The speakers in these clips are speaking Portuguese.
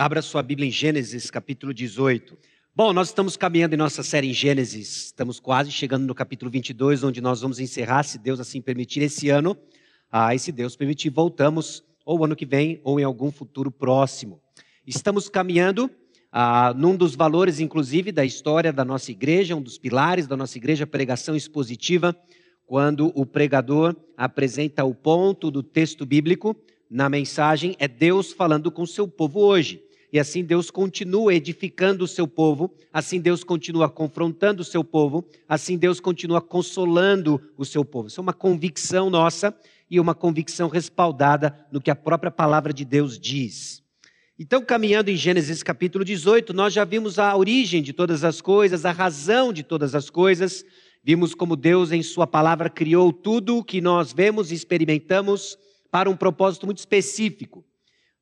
Abra sua Bíblia em Gênesis, capítulo 18. Bom, nós estamos caminhando em nossa série em Gênesis. Estamos quase chegando no capítulo 22, onde nós vamos encerrar, se Deus assim permitir, esse ano. Ah, e se Deus permitir, voltamos ou ano que vem ou em algum futuro próximo. Estamos caminhando ah, num dos valores, inclusive, da história da nossa igreja, um dos pilares da nossa igreja, pregação expositiva, quando o pregador apresenta o ponto do texto bíblico na mensagem, é Deus falando com seu povo hoje. E assim Deus continua edificando o seu povo, assim Deus continua confrontando o seu povo, assim Deus continua consolando o seu povo. Isso é uma convicção nossa e uma convicção respaldada no que a própria palavra de Deus diz. Então, caminhando em Gênesis capítulo 18, nós já vimos a origem de todas as coisas, a razão de todas as coisas, vimos como Deus, em Sua palavra, criou tudo o que nós vemos e experimentamos para um propósito muito específico.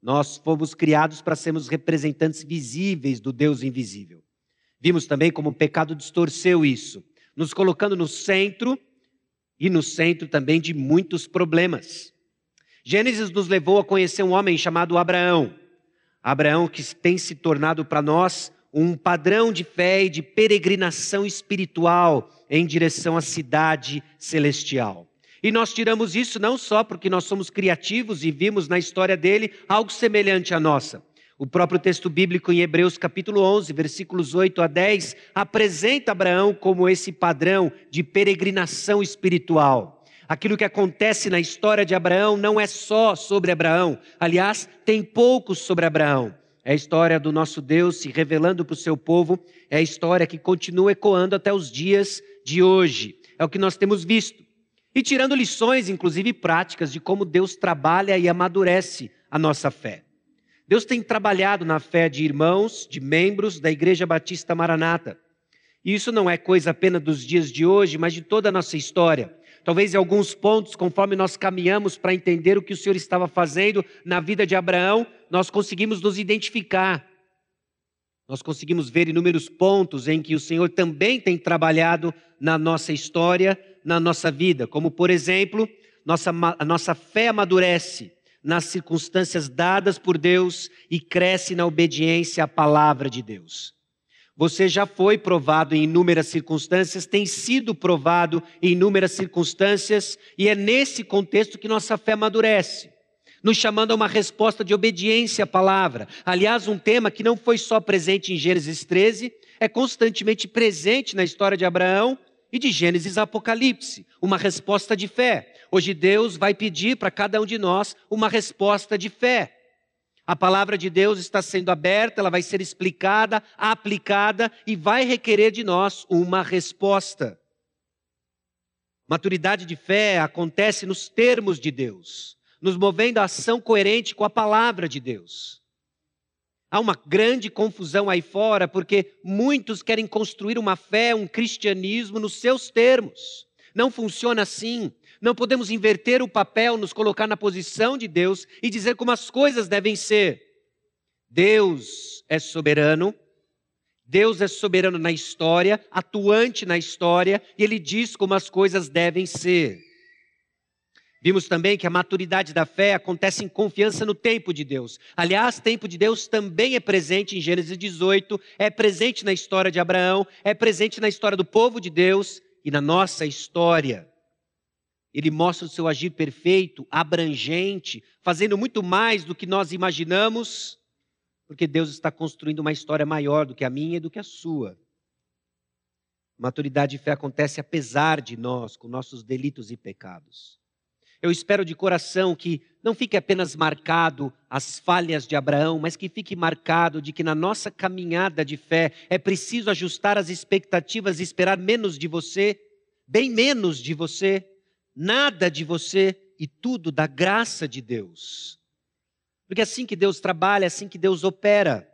Nós fomos criados para sermos representantes visíveis do Deus invisível. Vimos também como o pecado distorceu isso, nos colocando no centro e no centro também de muitos problemas. Gênesis nos levou a conhecer um homem chamado Abraão. Abraão que tem se tornado para nós um padrão de fé e de peregrinação espiritual em direção à cidade celestial. E nós tiramos isso não só porque nós somos criativos e vimos na história dele algo semelhante à nossa. O próprio texto bíblico em Hebreus capítulo 11, versículos 8 a 10, apresenta Abraão como esse padrão de peregrinação espiritual. Aquilo que acontece na história de Abraão não é só sobre Abraão, aliás, tem pouco sobre Abraão. É a história do nosso Deus se revelando para o seu povo, é a história que continua ecoando até os dias de hoje. É o que nós temos visto e tirando lições, inclusive práticas, de como Deus trabalha e amadurece a nossa fé. Deus tem trabalhado na fé de irmãos, de membros da Igreja Batista Maranata. E isso não é coisa apenas dos dias de hoje, mas de toda a nossa história. Talvez em alguns pontos, conforme nós caminhamos para entender o que o Senhor estava fazendo na vida de Abraão, nós conseguimos nos identificar. Nós conseguimos ver inúmeros pontos em que o Senhor também tem trabalhado na nossa história na nossa vida, como por exemplo, nossa, a nossa fé amadurece nas circunstâncias dadas por Deus e cresce na obediência à palavra de Deus. Você já foi provado em inúmeras circunstâncias, tem sido provado em inúmeras circunstâncias, e é nesse contexto que nossa fé amadurece, nos chamando a uma resposta de obediência à palavra. Aliás, um tema que não foi só presente em Gênesis 13, é constantemente presente na história de Abraão e de Gênesis a Apocalipse, uma resposta de fé. Hoje Deus vai pedir para cada um de nós uma resposta de fé. A palavra de Deus está sendo aberta, ela vai ser explicada, aplicada e vai requerer de nós uma resposta. Maturidade de fé acontece nos termos de Deus, nos movendo a ação coerente com a palavra de Deus. Há uma grande confusão aí fora, porque muitos querem construir uma fé, um cristianismo nos seus termos. Não funciona assim. Não podemos inverter o papel, nos colocar na posição de Deus e dizer como as coisas devem ser. Deus é soberano, Deus é soberano na história, atuante na história, e Ele diz como as coisas devem ser. Vimos também que a maturidade da fé acontece em confiança no tempo de Deus. Aliás, tempo de Deus também é presente em Gênesis 18, é presente na história de Abraão, é presente na história do povo de Deus e na nossa história. Ele mostra o seu agir perfeito, abrangente, fazendo muito mais do que nós imaginamos, porque Deus está construindo uma história maior do que a minha e do que a sua. Maturidade de fé acontece apesar de nós, com nossos delitos e pecados. Eu espero de coração que não fique apenas marcado as falhas de Abraão, mas que fique marcado de que na nossa caminhada de fé é preciso ajustar as expectativas e esperar menos de você, bem menos de você, nada de você e tudo da graça de Deus. Porque é assim que Deus trabalha, é assim que Deus opera.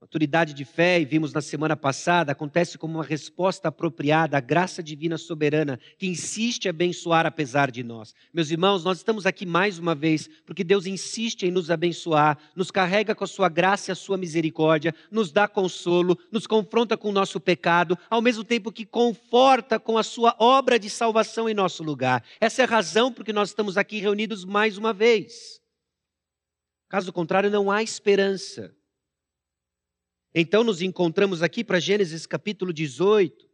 Maturidade de fé, e vimos na semana passada, acontece como uma resposta apropriada à graça divina soberana, que insiste em abençoar apesar de nós. Meus irmãos, nós estamos aqui mais uma vez, porque Deus insiste em nos abençoar, nos carrega com a sua graça e a sua misericórdia, nos dá consolo, nos confronta com o nosso pecado, ao mesmo tempo que conforta com a sua obra de salvação em nosso lugar. Essa é a razão por que nós estamos aqui reunidos mais uma vez. Caso contrário, não há esperança. Então, nos encontramos aqui para Gênesis capítulo 18,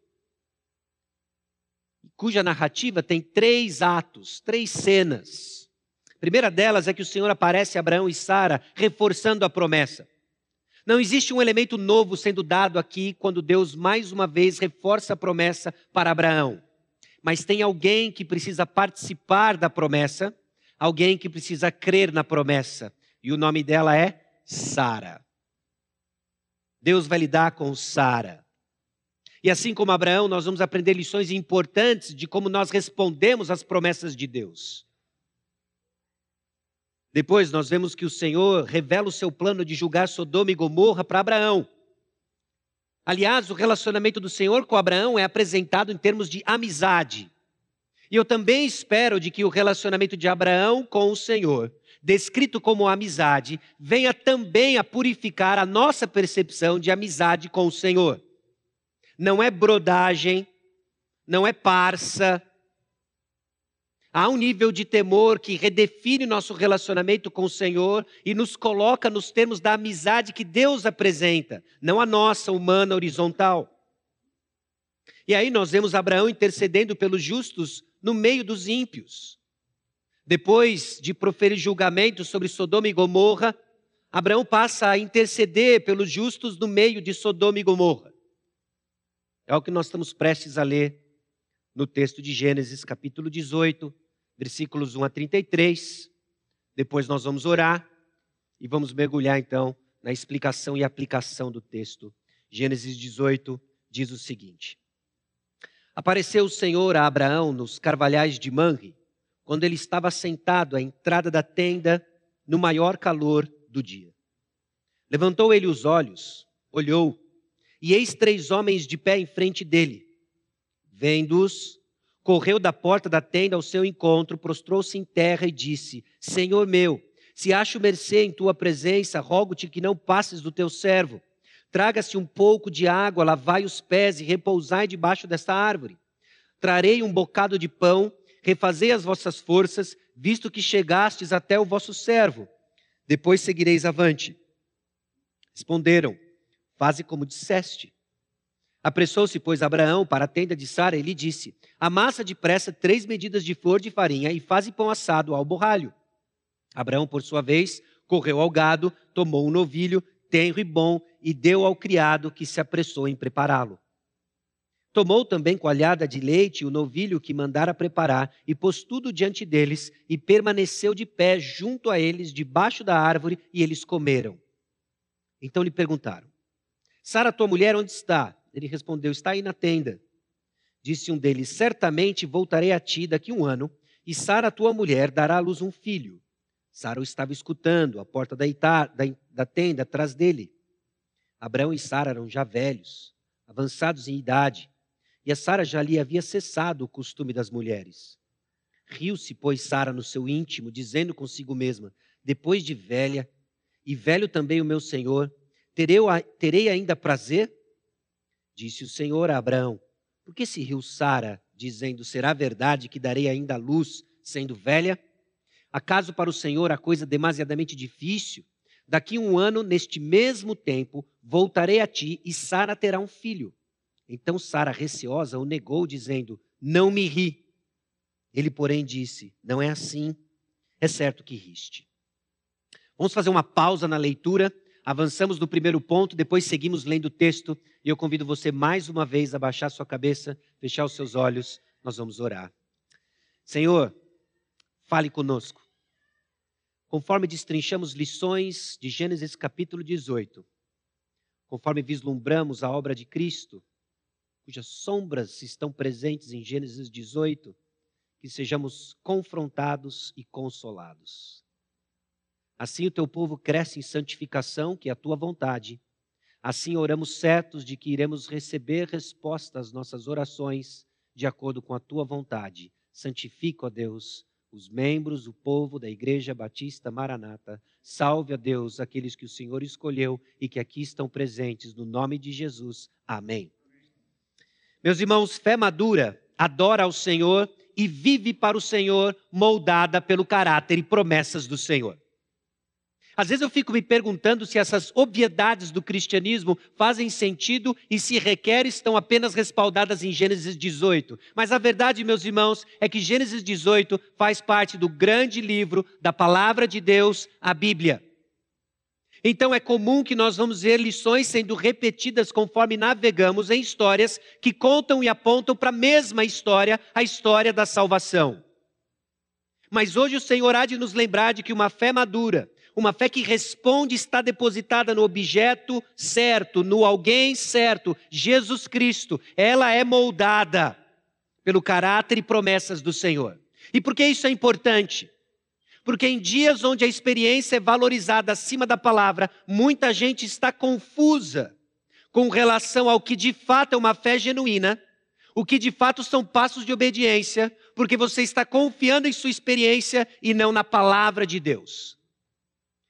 cuja narrativa tem três atos, três cenas. A primeira delas é que o Senhor aparece a Abraão e Sara, reforçando a promessa. Não existe um elemento novo sendo dado aqui quando Deus mais uma vez reforça a promessa para Abraão. Mas tem alguém que precisa participar da promessa, alguém que precisa crer na promessa. E o nome dela é Sara. Deus vai lidar com Sara. E assim como Abraão, nós vamos aprender lições importantes de como nós respondemos às promessas de Deus. Depois nós vemos que o Senhor revela o seu plano de julgar Sodoma e Gomorra para Abraão. Aliás, o relacionamento do Senhor com Abraão é apresentado em termos de amizade. E eu também espero de que o relacionamento de Abraão com o Senhor, descrito como amizade, venha também a purificar a nossa percepção de amizade com o Senhor. Não é brodagem, não é parça, Há um nível de temor que redefine nosso relacionamento com o Senhor e nos coloca nos termos da amizade que Deus apresenta, não a nossa humana horizontal. E aí nós vemos Abraão intercedendo pelos justos no meio dos ímpios. Depois de proferir julgamento sobre Sodoma e Gomorra, Abraão passa a interceder pelos justos no meio de Sodoma e Gomorra. É o que nós estamos prestes a ler no texto de Gênesis, capítulo 18, versículos 1 a 33. Depois nós vamos orar e vamos mergulhar então na explicação e aplicação do texto. Gênesis 18 diz o seguinte: Apareceu o Senhor a Abraão nos carvalhais de Manre, quando ele estava sentado à entrada da tenda no maior calor do dia. Levantou ele os olhos, olhou, e eis três homens de pé em frente dele. Vendo-os, correu da porta da tenda ao seu encontro, prostrou-se em terra e disse: Senhor meu, se acho mercê em tua presença, rogo-te que não passes do teu servo. Traga-se um pouco de água, lavai os pés e repousai debaixo desta árvore. Trarei um bocado de pão, refazei as vossas forças, visto que chegastes até o vosso servo. Depois seguireis avante. Responderam: Faze como disseste. Apressou-se, pois, Abraão para a tenda de Sara e lhe disse: Amassa depressa três medidas de flor de farinha e faze pão assado ao borralho. Abraão, por sua vez, correu ao gado, tomou um novilho, tenro e bom, e deu ao criado que se apressou em prepará-lo. Tomou também coalhada de leite o novilho que mandara preparar, e pôs tudo diante deles, e permaneceu de pé junto a eles, debaixo da árvore, e eles comeram. Então lhe perguntaram: Sara, tua mulher, onde está? Ele respondeu: Está aí na tenda. Disse um deles: Certamente voltarei a ti daqui um ano, e Sara, tua mulher, dará à luz um filho. Sara o estava escutando, à porta da, da, da tenda, atrás dele. Abraão e Sara eram já velhos, avançados em idade, e a Sara já lhe havia cessado o costume das mulheres. Riu-se, pois, Sara no seu íntimo, dizendo consigo mesma: Depois de velha, e velho também o meu senhor, terei, ainda prazer? Disse o Senhor a Abraão: Por que se riu Sara, dizendo: Será verdade que darei ainda luz, sendo velha? Acaso para o Senhor a coisa demasiadamente difícil? Daqui um ano, neste mesmo tempo, voltarei a ti e Sara terá um filho. Então Sara, receosa, o negou, dizendo: Não me ri. Ele, porém, disse: Não é assim. É certo que riste. Vamos fazer uma pausa na leitura Avançamos no primeiro ponto, depois seguimos lendo o texto e eu convido você mais uma vez a baixar sua cabeça, fechar os seus olhos, nós vamos orar. Senhor, fale conosco. Conforme destrinchamos lições de Gênesis capítulo 18, conforme vislumbramos a obra de Cristo, cujas sombras estão presentes em Gênesis 18, que sejamos confrontados e consolados. Assim o teu povo cresce em santificação, que é a tua vontade. Assim oramos certos de que iremos receber resposta às nossas orações de acordo com a tua vontade. Santifica, ó Deus, os membros, o povo da Igreja Batista Maranata. Salve, a Deus, aqueles que o Senhor escolheu e que aqui estão presentes, no nome de Jesus. Amém. Meus irmãos, fé madura adora ao Senhor e vive para o Senhor, moldada pelo caráter e promessas do Senhor. Às vezes eu fico me perguntando se essas obviedades do cristianismo fazem sentido e se requer estão apenas respaldadas em Gênesis 18. Mas a verdade, meus irmãos, é que Gênesis 18 faz parte do grande livro da palavra de Deus, a Bíblia. Então é comum que nós vamos ver lições sendo repetidas conforme navegamos em histórias que contam e apontam para a mesma história, a história da salvação. Mas hoje o Senhor há de nos lembrar de que uma fé madura, uma fé que responde está depositada no objeto certo, no alguém certo, Jesus Cristo. Ela é moldada pelo caráter e promessas do Senhor. E por que isso é importante? Porque em dias onde a experiência é valorizada acima da palavra, muita gente está confusa com relação ao que de fato é uma fé genuína, o que de fato são passos de obediência, porque você está confiando em sua experiência e não na palavra de Deus.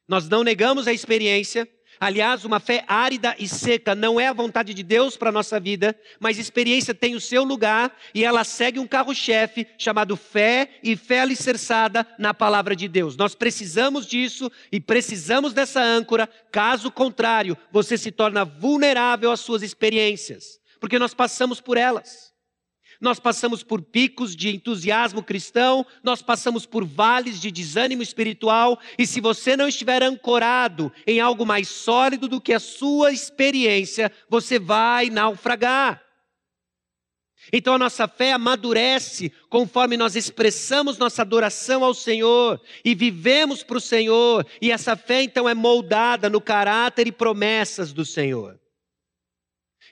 Nós não negamos a experiência. Aliás, uma fé árida e seca não é a vontade de Deus para a nossa vida, mas experiência tem o seu lugar e ela segue um carro-chefe chamado fé e fé alicerçada na palavra de Deus. Nós precisamos disso e precisamos dessa âncora, caso contrário, você se torna vulnerável às suas experiências, porque nós passamos por elas. Nós passamos por picos de entusiasmo cristão, nós passamos por vales de desânimo espiritual, e se você não estiver ancorado em algo mais sólido do que a sua experiência, você vai naufragar. Então a nossa fé amadurece conforme nós expressamos nossa adoração ao Senhor e vivemos para o Senhor, e essa fé então é moldada no caráter e promessas do Senhor.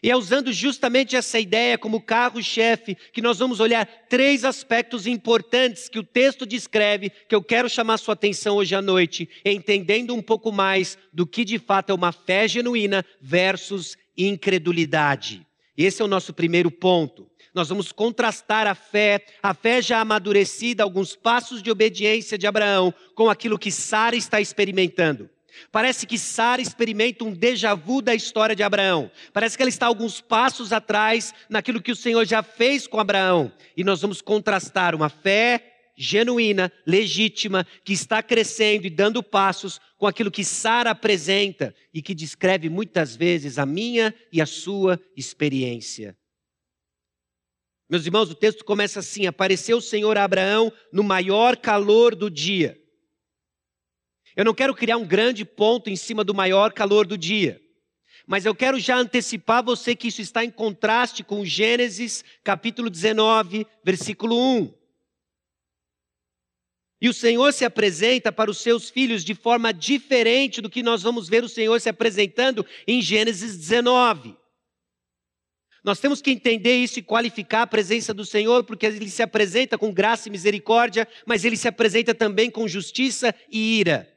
E é usando justamente essa ideia como carro-chefe que nós vamos olhar três aspectos importantes que o texto descreve, que eu quero chamar sua atenção hoje à noite, entendendo um pouco mais do que de fato é uma fé genuína versus incredulidade. Esse é o nosso primeiro ponto. Nós vamos contrastar a fé, a fé já amadurecida, alguns passos de obediência de Abraão, com aquilo que Sara está experimentando. Parece que Sara experimenta um déjà vu da história de Abraão. Parece que ela está alguns passos atrás naquilo que o Senhor já fez com Abraão. E nós vamos contrastar uma fé genuína, legítima, que está crescendo e dando passos com aquilo que Sara apresenta e que descreve muitas vezes a minha e a sua experiência. Meus irmãos, o texto começa assim: Apareceu o Senhor a Abraão no maior calor do dia. Eu não quero criar um grande ponto em cima do maior calor do dia. Mas eu quero já antecipar você que isso está em contraste com Gênesis capítulo 19, versículo 1. E o Senhor se apresenta para os seus filhos de forma diferente do que nós vamos ver o Senhor se apresentando em Gênesis 19. Nós temos que entender isso e qualificar a presença do Senhor, porque ele se apresenta com graça e misericórdia, mas ele se apresenta também com justiça e ira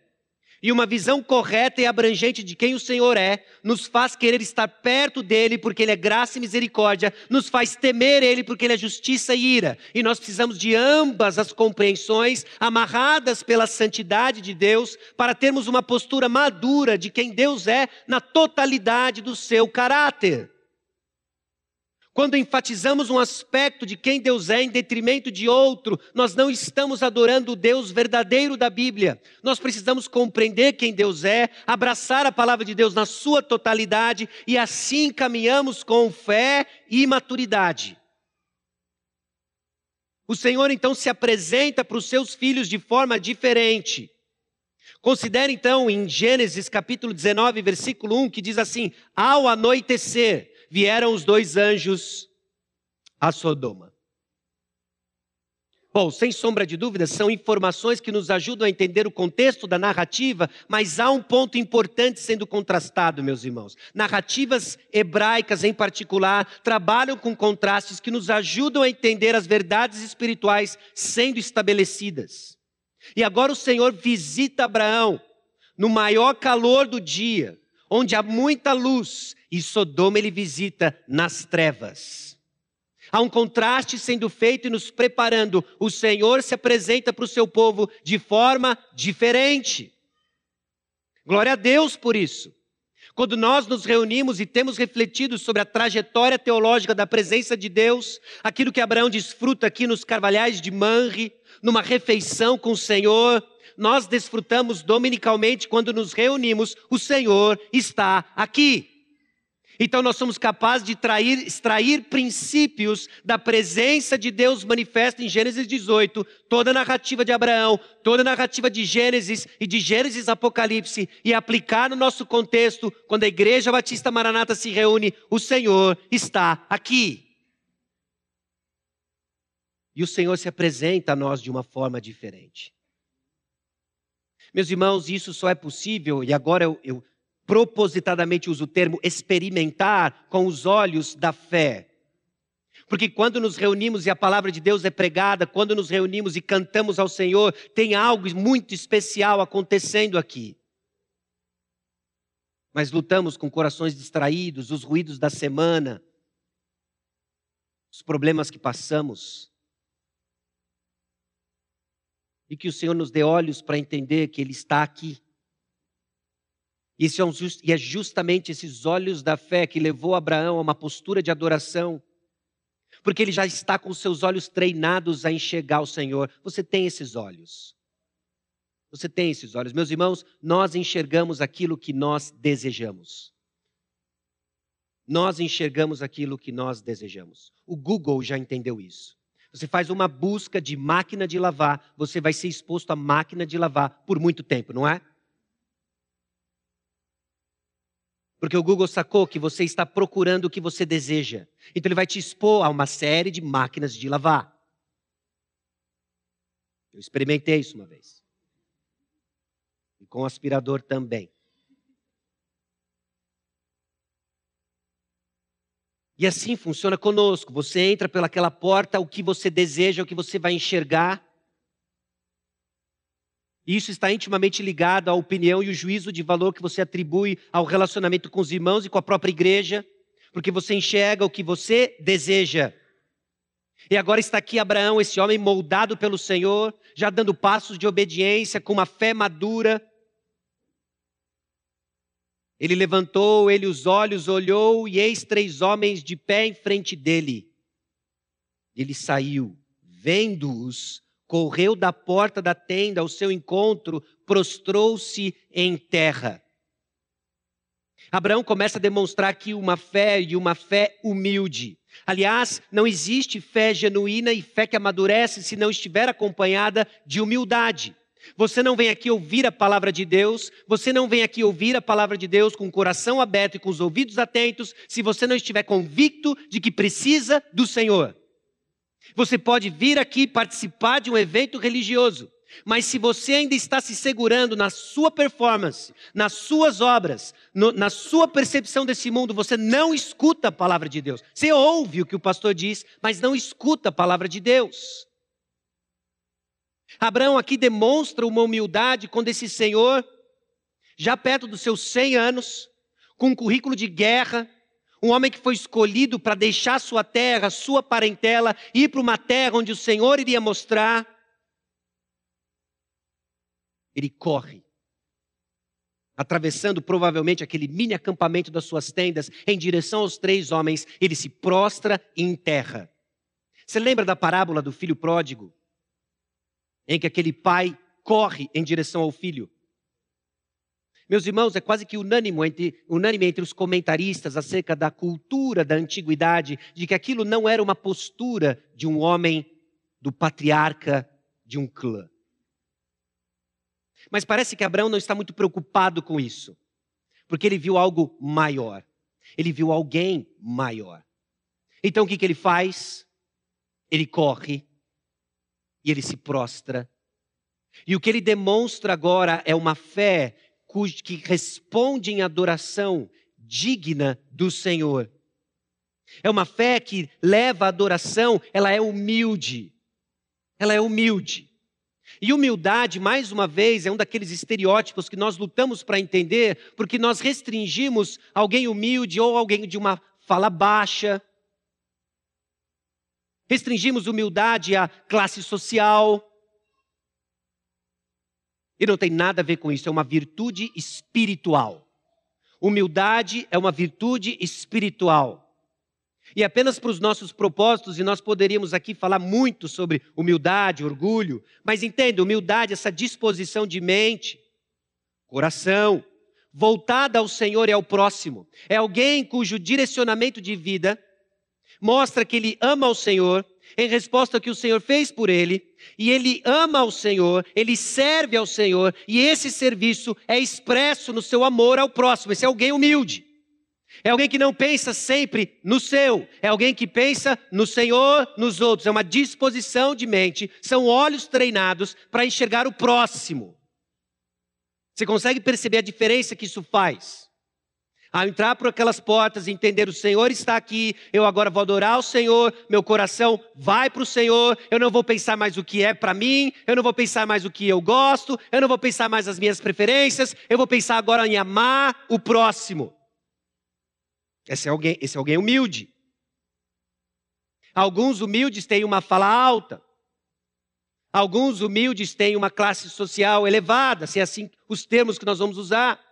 e uma visão correta e abrangente de quem o Senhor é, nos faz querer estar perto dele, porque ele é graça e misericórdia, nos faz temer ele, porque ele é justiça e ira. E nós precisamos de ambas as compreensões, amarradas pela santidade de Deus, para termos uma postura madura de quem Deus é na totalidade do seu caráter. Quando enfatizamos um aspecto de quem Deus é em detrimento de outro, nós não estamos adorando o Deus verdadeiro da Bíblia. Nós precisamos compreender quem Deus é, abraçar a palavra de Deus na sua totalidade e assim caminhamos com fé e maturidade. O Senhor então se apresenta para os seus filhos de forma diferente. Considere então em Gênesis capítulo 19, versículo 1, que diz assim: Ao anoitecer, vieram os dois anjos a Sodoma. Bom, sem sombra de dúvida, são informações que nos ajudam a entender o contexto da narrativa, mas há um ponto importante sendo contrastado, meus irmãos. Narrativas hebraicas, em particular, trabalham com contrastes que nos ajudam a entender as verdades espirituais sendo estabelecidas. E agora o Senhor visita Abraão no maior calor do dia, onde há muita luz, e Sodoma ele visita nas trevas. Há um contraste sendo feito e nos preparando. O Senhor se apresenta para o seu povo de forma diferente. Glória a Deus por isso. Quando nós nos reunimos e temos refletido sobre a trajetória teológica da presença de Deus, aquilo que Abraão desfruta aqui nos carvalhais de Manre, numa refeição com o Senhor, nós desfrutamos dominicalmente quando nos reunimos, o Senhor está aqui. Então nós somos capazes de trair, extrair princípios da presença de Deus manifesta em Gênesis 18, toda a narrativa de Abraão, toda a narrativa de Gênesis e de Gênesis Apocalipse e aplicar no nosso contexto, quando a Igreja Batista Maranata se reúne, o Senhor está aqui. E o Senhor se apresenta a nós de uma forma diferente. Meus irmãos, isso só é possível, e agora eu, eu propositadamente uso o termo experimentar com os olhos da fé. Porque quando nos reunimos e a palavra de Deus é pregada, quando nos reunimos e cantamos ao Senhor, tem algo muito especial acontecendo aqui. Mas lutamos com corações distraídos, os ruídos da semana, os problemas que passamos. E que o Senhor nos dê olhos para entender que Ele está aqui e é justamente esses olhos da fé que levou Abraão a uma postura de adoração, porque ele já está com seus olhos treinados a enxergar o Senhor. Você tem esses olhos. Você tem esses olhos. Meus irmãos, nós enxergamos aquilo que nós desejamos. Nós enxergamos aquilo que nós desejamos. O Google já entendeu isso. Você faz uma busca de máquina de lavar, você vai ser exposto à máquina de lavar por muito tempo, não é? Porque o Google sacou que você está procurando o que você deseja. Então ele vai te expor a uma série de máquinas de lavar. Eu experimentei isso uma vez. E com aspirador também. E assim funciona conosco. Você entra pelaquela porta, o que você deseja, o que você vai enxergar. Isso está intimamente ligado à opinião e o juízo de valor que você atribui ao relacionamento com os irmãos e com a própria igreja, porque você enxerga o que você deseja. E agora está aqui Abraão, esse homem moldado pelo Senhor, já dando passos de obediência, com uma fé madura. Ele levantou, ele os olhos, olhou, e eis três homens de pé em frente dele. Ele saiu, vendo-os, correu da porta da tenda ao seu encontro, prostrou-se em terra. Abraão começa a demonstrar aqui uma fé e uma fé humilde. Aliás, não existe fé genuína e fé que amadurece se não estiver acompanhada de humildade. Você não vem aqui ouvir a palavra de Deus, você não vem aqui ouvir a palavra de Deus com o coração aberto e com os ouvidos atentos, se você não estiver convicto de que precisa do Senhor. Você pode vir aqui participar de um evento religioso, mas se você ainda está se segurando na sua performance, nas suas obras, no, na sua percepção desse mundo, você não escuta a palavra de Deus. Você ouve o que o pastor diz, mas não escuta a palavra de Deus. Abraão aqui demonstra uma humildade quando esse senhor, já perto dos seus 100 anos, com um currículo de guerra, um homem que foi escolhido para deixar sua terra, sua parentela, ir para uma terra onde o Senhor iria mostrar. Ele corre, atravessando provavelmente aquele mini acampamento das suas tendas, em direção aos três homens, ele se prostra em terra. Você lembra da parábola do filho pródigo? Em que aquele pai corre em direção ao filho. Meus irmãos, é quase que unânime entre, unânime entre os comentaristas acerca da cultura da antiguidade, de que aquilo não era uma postura de um homem, do patriarca de um clã. Mas parece que Abraão não está muito preocupado com isso, porque ele viu algo maior. Ele viu alguém maior. Então o que, que ele faz? Ele corre e ele se prostra. E o que ele demonstra agora é uma fé que responde em adoração digna do Senhor. É uma fé que leva a adoração, ela é humilde. Ela é humilde. E humildade, mais uma vez, é um daqueles estereótipos que nós lutamos para entender, porque nós restringimos alguém humilde ou alguém de uma fala baixa. Restringimos humildade à classe social. E não tem nada a ver com isso, é uma virtude espiritual. Humildade é uma virtude espiritual. E apenas para os nossos propósitos, e nós poderíamos aqui falar muito sobre humildade, orgulho, mas entenda, humildade, essa disposição de mente, coração, voltada ao Senhor e ao próximo. É alguém cujo direcionamento de vida mostra que ele ama o Senhor, em resposta ao que o Senhor fez por ele, e ele ama o Senhor, ele serve ao Senhor, e esse serviço é expresso no seu amor ao próximo. Esse é alguém humilde. É alguém que não pensa sempre no seu, é alguém que pensa no Senhor, nos outros. É uma disposição de mente, são olhos treinados para enxergar o próximo. Você consegue perceber a diferença que isso faz? Ao entrar por aquelas portas e entender o Senhor está aqui, eu agora vou adorar o Senhor, meu coração vai para o Senhor, eu não vou pensar mais o que é para mim, eu não vou pensar mais o que eu gosto, eu não vou pensar mais as minhas preferências, eu vou pensar agora em amar o próximo. Esse é alguém, esse é alguém humilde. Alguns humildes têm uma fala alta. Alguns humildes têm uma classe social elevada, se é assim os termos que nós vamos usar.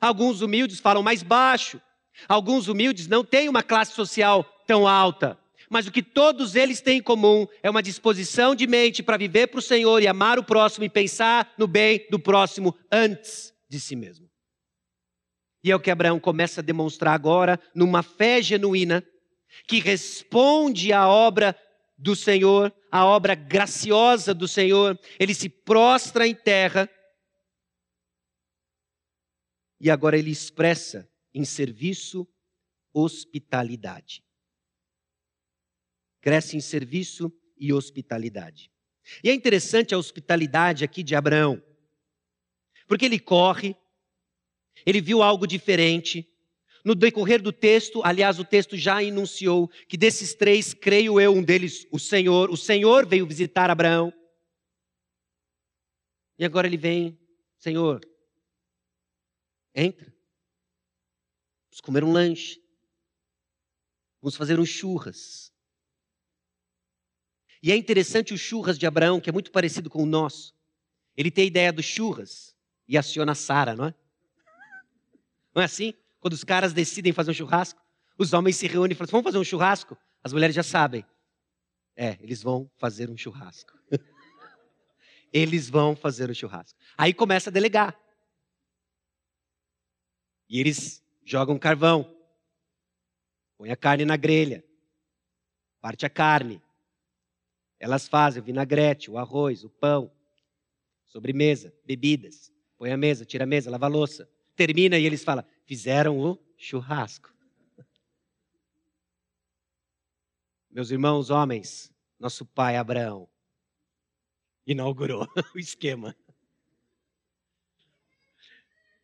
Alguns humildes falam mais baixo. Alguns humildes não têm uma classe social tão alta. Mas o que todos eles têm em comum é uma disposição de mente para viver para o Senhor e amar o próximo e pensar no bem do próximo antes de si mesmo. E é o que Abraão começa a demonstrar agora, numa fé genuína, que responde à obra do Senhor, à obra graciosa do Senhor. Ele se prostra em terra. E agora ele expressa em serviço hospitalidade. Cresce em serviço e hospitalidade. E é interessante a hospitalidade aqui de Abraão, porque ele corre, ele viu algo diferente. No decorrer do texto, aliás, o texto já enunciou que desses três, creio eu, um deles, o Senhor, o Senhor veio visitar Abraão. E agora ele vem, Senhor, entra. Vamos comer um lanche. Vamos fazer um churras. E é interessante o churras de Abraão, que é muito parecido com o nosso. Ele tem a ideia do churras e aciona Sara, não é? Não é assim? Quando os caras decidem fazer um churrasco, os homens se reúnem e falam: assim, vamos fazer um churrasco? As mulheres já sabem. É, eles vão fazer um churrasco. eles vão fazer um churrasco. Aí começa a delegar. E eles jogam carvão, põe a carne na grelha, parte a carne. Elas fazem o vinagrete, o arroz, o pão, sobremesa, bebidas. Põe a mesa, tira a mesa, lava a louça termina e eles falam: fizeram o churrasco. Meus irmãos, homens, nosso pai Abraão inaugurou o esquema.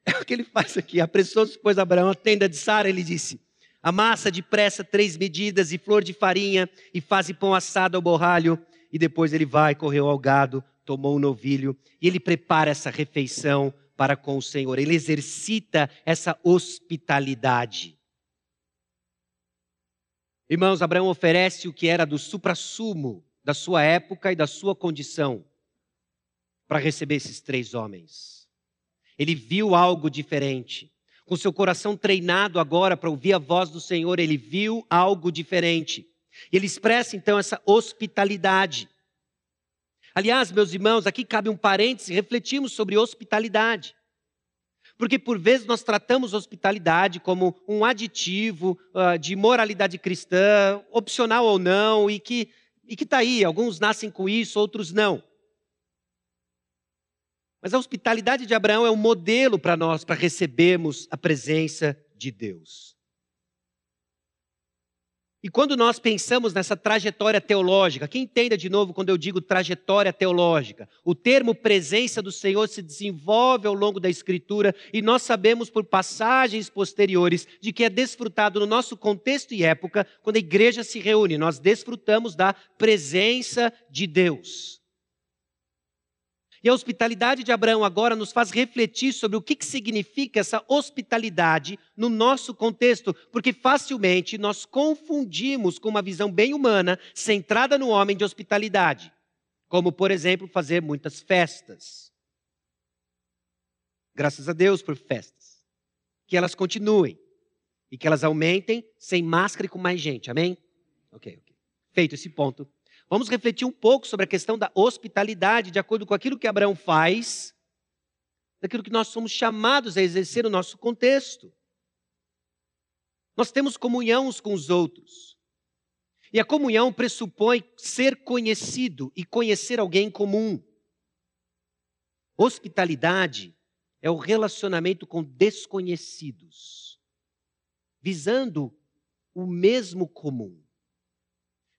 É o que ele faz aqui. Apressou-se, pois Abraão, a tenda de Sara, ele disse: Amassa depressa três medidas e flor de farinha e faz pão assado ao borralho. E depois ele vai, correu ao gado, tomou um novilho e ele prepara essa refeição para com o Senhor. Ele exercita essa hospitalidade. Irmãos, Abraão oferece o que era do suprassumo da sua época e da sua condição para receber esses três homens. Ele viu algo diferente. Com seu coração treinado agora para ouvir a voz do Senhor, ele viu algo diferente. Ele expressa então essa hospitalidade. Aliás, meus irmãos, aqui cabe um parêntese, refletimos sobre hospitalidade. Porque por vezes nós tratamos hospitalidade como um aditivo uh, de moralidade cristã, opcional ou não, e que e está aí. Alguns nascem com isso, outros não. Mas a hospitalidade de Abraão é um modelo para nós, para recebermos a presença de Deus. E quando nós pensamos nessa trajetória teológica, quem entenda de novo quando eu digo trajetória teológica? O termo presença do Senhor se desenvolve ao longo da Escritura e nós sabemos por passagens posteriores de que é desfrutado no nosso contexto e época, quando a igreja se reúne, nós desfrutamos da presença de Deus. E a hospitalidade de Abraão agora nos faz refletir sobre o que, que significa essa hospitalidade no nosso contexto, porque facilmente nós confundimos com uma visão bem humana, centrada no homem de hospitalidade, como, por exemplo, fazer muitas festas. Graças a Deus por festas. Que elas continuem. e que elas aumentem sem máscara e com mais gente. Amém? Ok, ok. Feito esse ponto. Vamos refletir um pouco sobre a questão da hospitalidade, de acordo com aquilo que Abraão faz, daquilo que nós somos chamados a exercer no nosso contexto. Nós temos comunhão uns com os outros. E a comunhão pressupõe ser conhecido e conhecer alguém comum. Hospitalidade é o relacionamento com desconhecidos, visando o mesmo comum.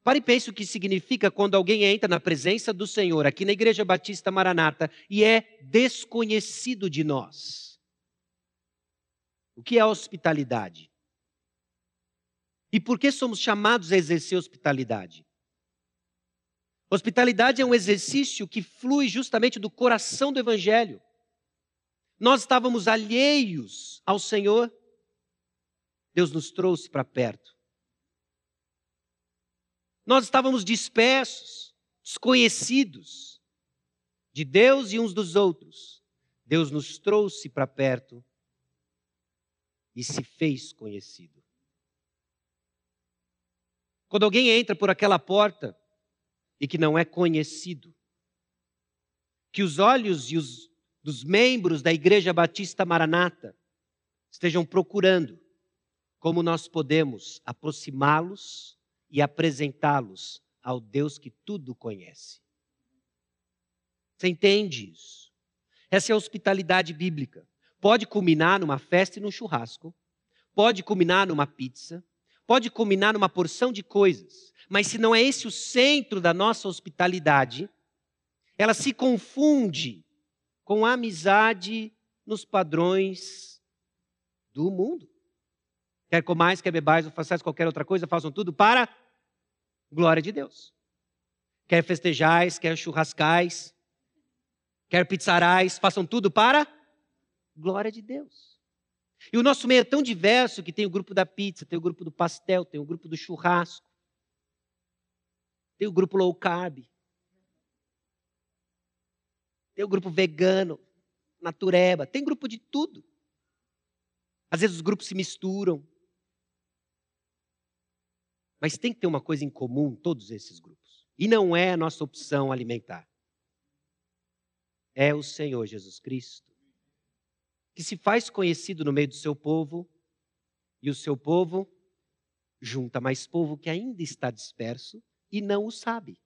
Pare e pense o que significa quando alguém entra na presença do Senhor, aqui na Igreja Batista Maranata, e é desconhecido de nós. O que é hospitalidade? E por que somos chamados a exercer hospitalidade? Hospitalidade é um exercício que flui justamente do coração do Evangelho. Nós estávamos alheios ao Senhor, Deus nos trouxe para perto. Nós estávamos dispersos, desconhecidos de Deus e uns dos outros. Deus nos trouxe para perto e se fez conhecido. Quando alguém entra por aquela porta e que não é conhecido, que os olhos e os dos membros da Igreja Batista Maranata estejam procurando como nós podemos aproximá-los e apresentá-los ao Deus que tudo conhece. Você entende isso? Essa é a hospitalidade bíblica. Pode culminar numa festa e num churrasco, pode culminar numa pizza, pode culminar numa porção de coisas, mas se não é esse o centro da nossa hospitalidade, ela se confunde com a amizade nos padrões do mundo. Quer comais, quer bebais ou façais qualquer outra coisa, façam tudo para glória de Deus. Quer festejais, quer churrascais, quer pizzarais, façam tudo para glória de Deus. E o nosso meio é tão diverso que tem o grupo da pizza, tem o grupo do pastel, tem o grupo do churrasco, tem o grupo low carb, tem o grupo vegano, natureba, tem grupo de tudo. Às vezes os grupos se misturam. Mas tem que ter uma coisa em comum, todos esses grupos. E não é a nossa opção alimentar. É o Senhor Jesus Cristo que se faz conhecido no meio do seu povo, e o seu povo junta mais povo que ainda está disperso e não o sabe.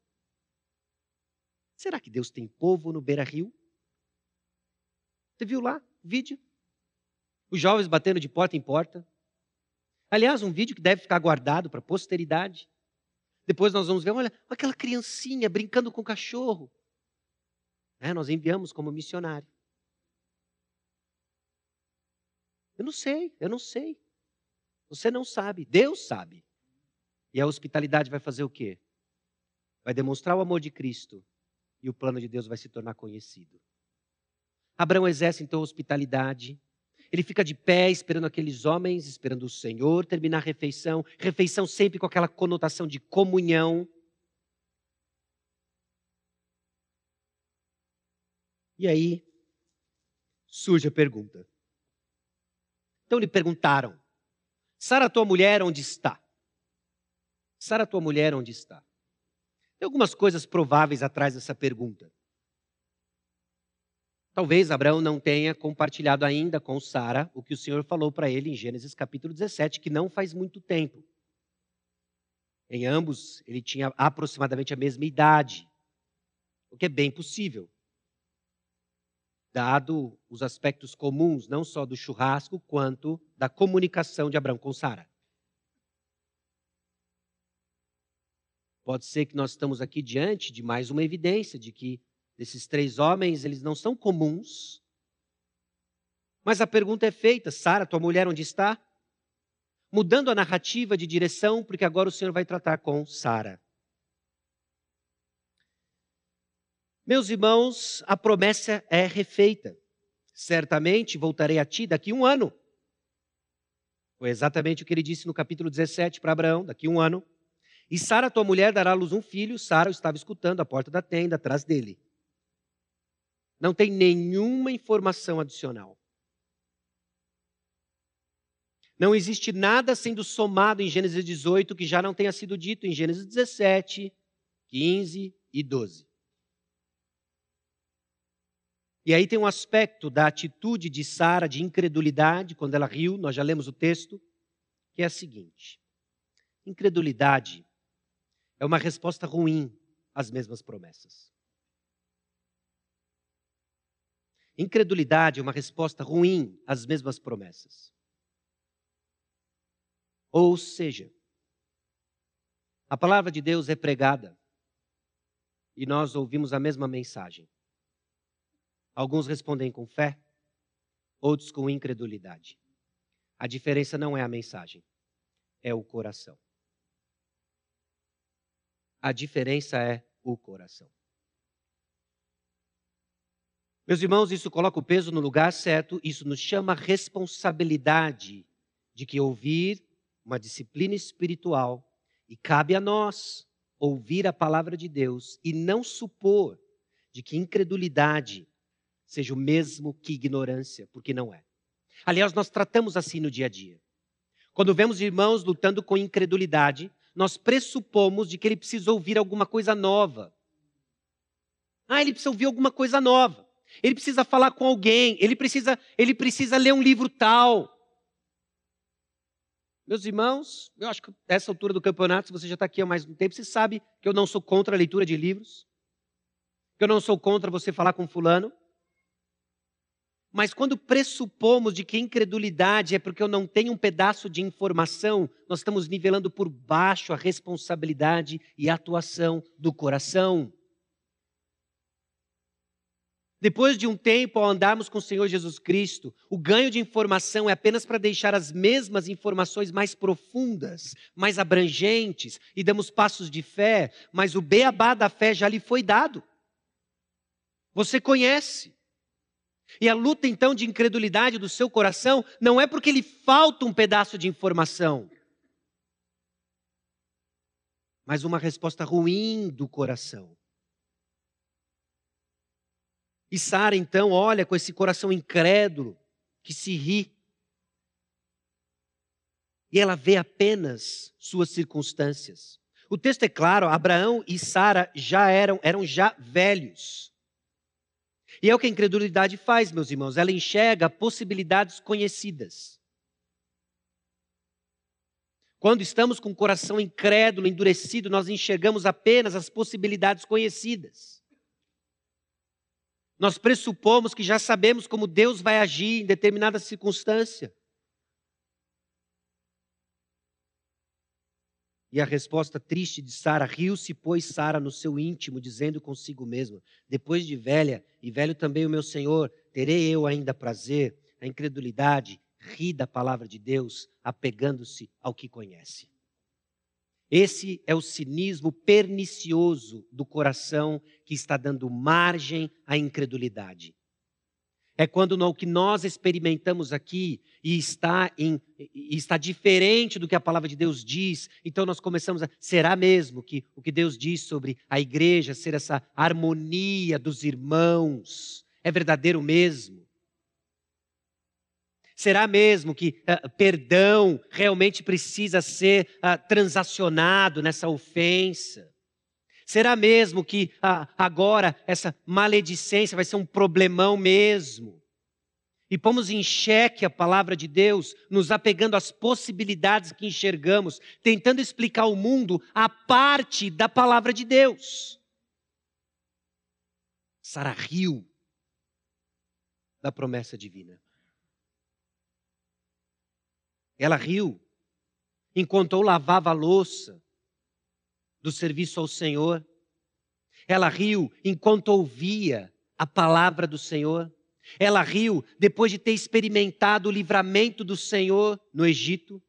Será que Deus tem povo no Beira Rio? Você viu lá o vídeo? Os jovens batendo de porta em porta. Aliás, um vídeo que deve ficar guardado para a posteridade. Depois nós vamos ver, olha, aquela criancinha brincando com o cachorro. É, nós enviamos como missionário. Eu não sei, eu não sei. Você não sabe, Deus sabe. E a hospitalidade vai fazer o quê? Vai demonstrar o amor de Cristo e o plano de Deus vai se tornar conhecido. Abraão exerce então hospitalidade. Ele fica de pé esperando aqueles homens, esperando o Senhor terminar a refeição. Refeição sempre com aquela conotação de comunhão. E aí surge a pergunta: então lhe perguntaram: Sara, tua mulher, onde está? Sara, tua mulher, onde está? Tem algumas coisas prováveis atrás dessa pergunta. Talvez Abraão não tenha compartilhado ainda com Sara o que o Senhor falou para ele em Gênesis capítulo 17, que não faz muito tempo. Em ambos, ele tinha aproximadamente a mesma idade, o que é bem possível dado os aspectos comuns, não só do churrasco, quanto da comunicação de Abraão com Sara. Pode ser que nós estamos aqui diante de mais uma evidência de que esses três homens, eles não são comuns. Mas a pergunta é feita: Sara, tua mulher onde está? Mudando a narrativa de direção, porque agora o Senhor vai tratar com Sara. Meus irmãos, a promessa é refeita. Certamente voltarei a ti daqui um ano. Foi exatamente o que ele disse no capítulo 17 para Abraão, daqui um ano. E Sara, tua mulher, dará à luz um filho. Sara estava escutando a porta da tenda, atrás dele. Não tem nenhuma informação adicional. Não existe nada sendo somado em Gênesis 18 que já não tenha sido dito em Gênesis 17, 15 e 12. E aí tem um aspecto da atitude de Sara de incredulidade, quando ela riu, nós já lemos o texto, que é a seguinte: incredulidade é uma resposta ruim às mesmas promessas. Incredulidade é uma resposta ruim às mesmas promessas. Ou seja, a palavra de Deus é pregada e nós ouvimos a mesma mensagem. Alguns respondem com fé, outros com incredulidade. A diferença não é a mensagem, é o coração. A diferença é o coração. Meus irmãos, isso coloca o peso no lugar certo, isso nos chama a responsabilidade de que ouvir uma disciplina espiritual e cabe a nós ouvir a palavra de Deus e não supor de que incredulidade seja o mesmo que ignorância, porque não é. Aliás, nós tratamos assim no dia a dia. Quando vemos irmãos lutando com incredulidade, nós pressupomos de que ele precisa ouvir alguma coisa nova. Ah, ele precisa ouvir alguma coisa nova. Ele precisa falar com alguém, ele precisa, ele precisa ler um livro tal. Meus irmãos, eu acho que essa altura do campeonato, se você já está aqui há mais um tempo, você sabe que eu não sou contra a leitura de livros, que eu não sou contra você falar com fulano. Mas quando pressupomos de que incredulidade é porque eu não tenho um pedaço de informação, nós estamos nivelando por baixo a responsabilidade e a atuação do coração. Depois de um tempo, ao andarmos com o Senhor Jesus Cristo, o ganho de informação é apenas para deixar as mesmas informações mais profundas, mais abrangentes, e damos passos de fé, mas o beabá da fé já lhe foi dado. Você conhece. E a luta então de incredulidade do seu coração não é porque lhe falta um pedaço de informação, mas uma resposta ruim do coração. E Sara então olha com esse coração incrédulo que se ri. E ela vê apenas suas circunstâncias. O texto é claro, Abraão e Sara já eram, eram já velhos. E é o que a incredulidade faz, meus irmãos, ela enxerga possibilidades conhecidas. Quando estamos com o coração incrédulo, endurecido, nós enxergamos apenas as possibilidades conhecidas. Nós pressupomos que já sabemos como Deus vai agir em determinada circunstância. E a resposta triste de Sara, riu-se, pois, Sara no seu íntimo, dizendo consigo mesma: Depois de velha, e velho também o meu Senhor, terei eu ainda prazer? A incredulidade ri da palavra de Deus, apegando-se ao que conhece. Esse é o cinismo pernicioso do coração que está dando margem à incredulidade. É quando o que nós experimentamos aqui e está, em, e está diferente do que a palavra de Deus diz, então nós começamos a. Será mesmo que o que Deus diz sobre a igreja ser essa harmonia dos irmãos é verdadeiro mesmo? Será mesmo que uh, perdão realmente precisa ser uh, transacionado nessa ofensa? Será mesmo que uh, agora essa maledicência vai ser um problemão mesmo? E pomos em xeque a palavra de Deus, nos apegando às possibilidades que enxergamos, tentando explicar ao mundo a parte da palavra de Deus. Sara riu da promessa divina. Ela riu enquanto eu lavava a louça do serviço ao Senhor. Ela riu enquanto ouvia a palavra do Senhor. Ela riu depois de ter experimentado o livramento do Senhor no Egito.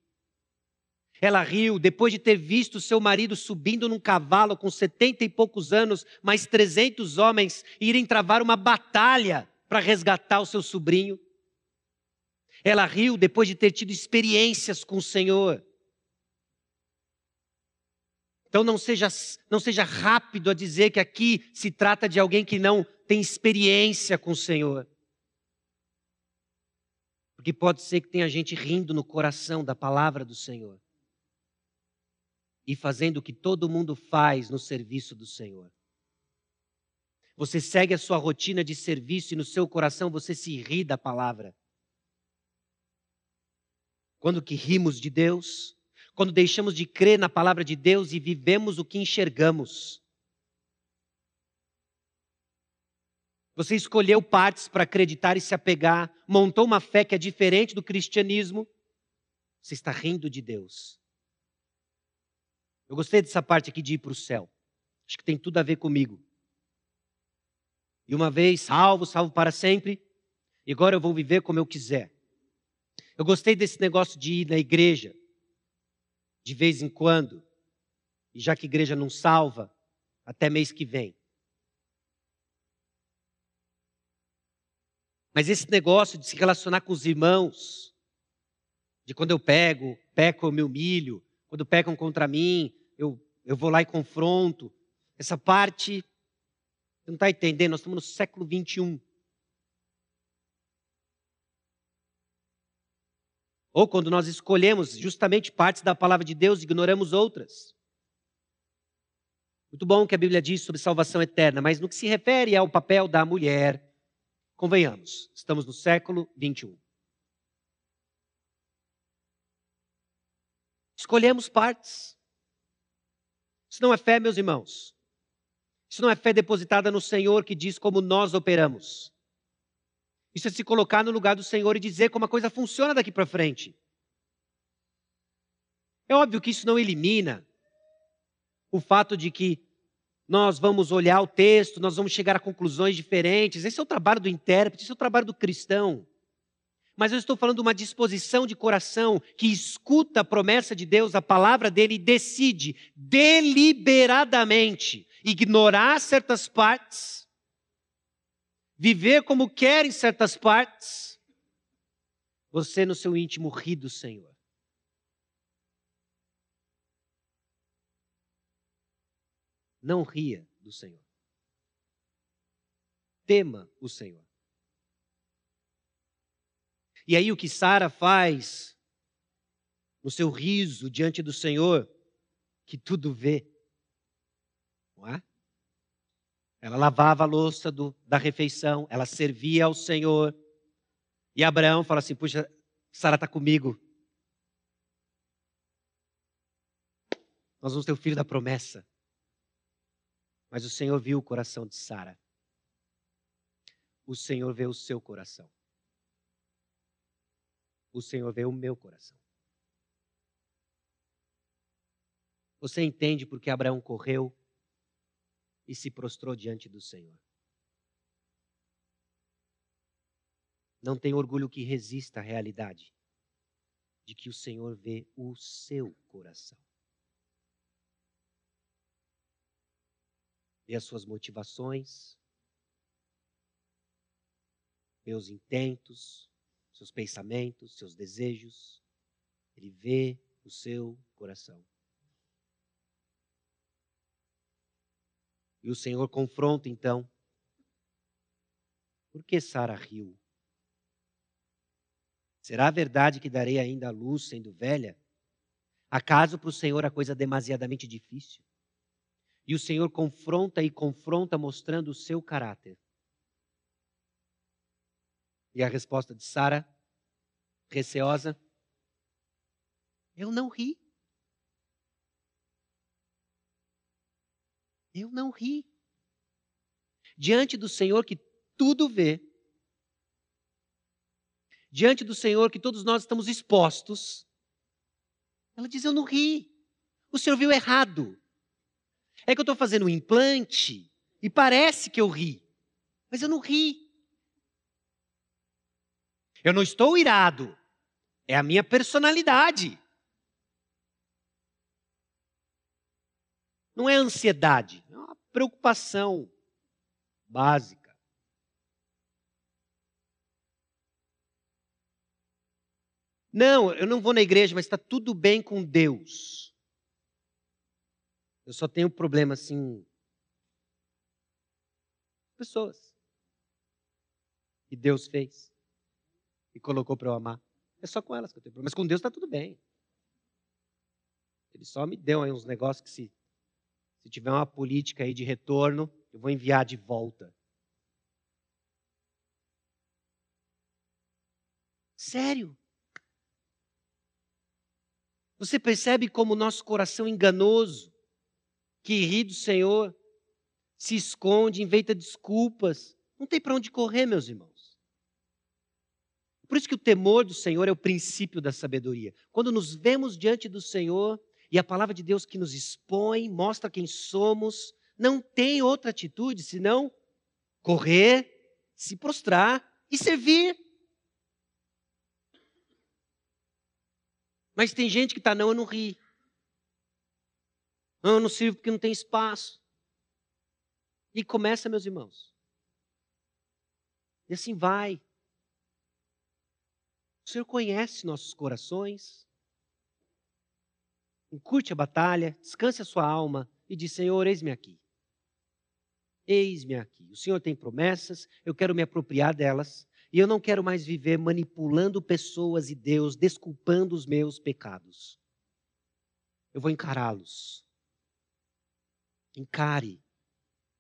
Ela riu depois de ter visto seu marido subindo num cavalo com setenta e poucos anos, mais trezentos homens, irem travar uma batalha para resgatar o seu sobrinho. Ela riu depois de ter tido experiências com o Senhor. Então não seja, não seja rápido a dizer que aqui se trata de alguém que não tem experiência com o Senhor. Porque pode ser que tenha gente rindo no coração da palavra do Senhor e fazendo o que todo mundo faz no serviço do Senhor. Você segue a sua rotina de serviço e no seu coração você se ri da palavra. Quando que rimos de Deus, quando deixamos de crer na palavra de Deus e vivemos o que enxergamos. Você escolheu partes para acreditar e se apegar, montou uma fé que é diferente do cristianismo. Você está rindo de Deus. Eu gostei dessa parte aqui de ir para o céu. Acho que tem tudo a ver comigo. E uma vez salvo, salvo para sempre, e agora eu vou viver como eu quiser. Eu gostei desse negócio de ir na igreja, de vez em quando, e já que igreja não salva, até mês que vem. Mas esse negócio de se relacionar com os irmãos, de quando eu pego, peco, eu me humilho, quando pecam contra mim, eu, eu vou lá e confronto. Essa parte, você não está entendendo, nós estamos no século 21. Ou quando nós escolhemos justamente partes da palavra de Deus, ignoramos outras. Muito bom que a Bíblia diz sobre salvação eterna, mas no que se refere ao papel da mulher, Convenhamos, estamos no século 21. Escolhemos partes. Isso não é fé, meus irmãos. Isso não é fé depositada no Senhor que diz como nós operamos. Isso é se colocar no lugar do Senhor e dizer como a coisa funciona daqui para frente. É óbvio que isso não elimina o fato de que nós vamos olhar o texto, nós vamos chegar a conclusões diferentes. Esse é o trabalho do intérprete, esse é o trabalho do cristão. Mas eu estou falando de uma disposição de coração que escuta a promessa de Deus, a palavra dele, e decide deliberadamente ignorar certas partes, viver como quer em certas partes. Você, no seu íntimo, ri do Senhor. Não ria do Senhor. Tema o Senhor. E aí o que Sara faz no seu riso diante do Senhor, que tudo vê, não é? Ela lavava a louça do, da refeição, ela servia ao Senhor. E Abraão fala assim: Puxa, Sara está comigo. Nós vamos ter o filho da promessa. Mas o Senhor viu o coração de Sara. O Senhor vê o seu coração. O Senhor vê o meu coração. Você entende porque Abraão correu e se prostrou diante do Senhor? Não tem orgulho que resista à realidade de que o Senhor vê o seu coração. vê as suas motivações, meus intentos, seus pensamentos, seus desejos. Ele vê o seu coração. E o Senhor confronta então. Por que Sara riu? Será verdade que darei ainda a luz sendo velha? Acaso para o Senhor a coisa é demasiadamente difícil? E o Senhor confronta e confronta, mostrando o seu caráter. E a resposta de Sara, receosa: Eu não ri. Eu não ri. Diante do Senhor que tudo vê, diante do Senhor que todos nós estamos expostos, ela diz: Eu não ri. O Senhor viu errado. É que eu estou fazendo um implante e parece que eu ri, mas eu não ri. Eu não estou irado, é a minha personalidade. Não é ansiedade, é uma preocupação básica. Não, eu não vou na igreja, mas está tudo bem com Deus. Eu só tenho problema assim. Pessoas. Que Deus fez. e colocou para eu amar. É só com elas que eu tenho problema. Mas com Deus está tudo bem. Ele só me deu aí uns negócios que se, se tiver uma política aí de retorno, eu vou enviar de volta. Sério? Você percebe como o nosso coração enganoso, que ri do Senhor, se esconde, inventa desculpas. Não tem para onde correr, meus irmãos. Por isso que o temor do Senhor é o princípio da sabedoria. Quando nos vemos diante do Senhor e a palavra de Deus que nos expõe, mostra quem somos, não tem outra atitude senão correr, se prostrar e servir. Mas tem gente que está, não, eu não ri. Não, eu não sirvo porque não tem espaço. E começa, meus irmãos. E assim vai. O Senhor conhece nossos corações. Encurte a batalha, descanse a sua alma e diz: Senhor, eis-me aqui. Eis-me aqui. O Senhor tem promessas, eu quero me apropriar delas. E eu não quero mais viver manipulando pessoas e Deus, desculpando os meus pecados. Eu vou encará-los. Encare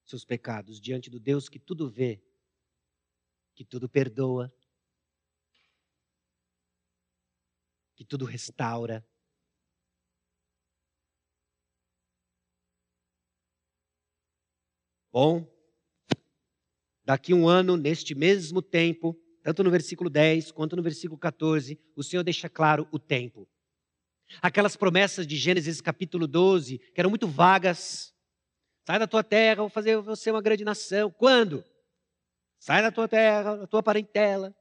seus pecados diante do Deus que tudo vê, que tudo perdoa, que tudo restaura. Bom, daqui um ano, neste mesmo tempo, tanto no versículo 10 quanto no versículo 14, o Senhor deixa claro o tempo. Aquelas promessas de Gênesis capítulo 12, que eram muito vagas. Sai da tua terra, vou fazer você uma grande nação. Quando? Sai da tua terra, da tua parentela.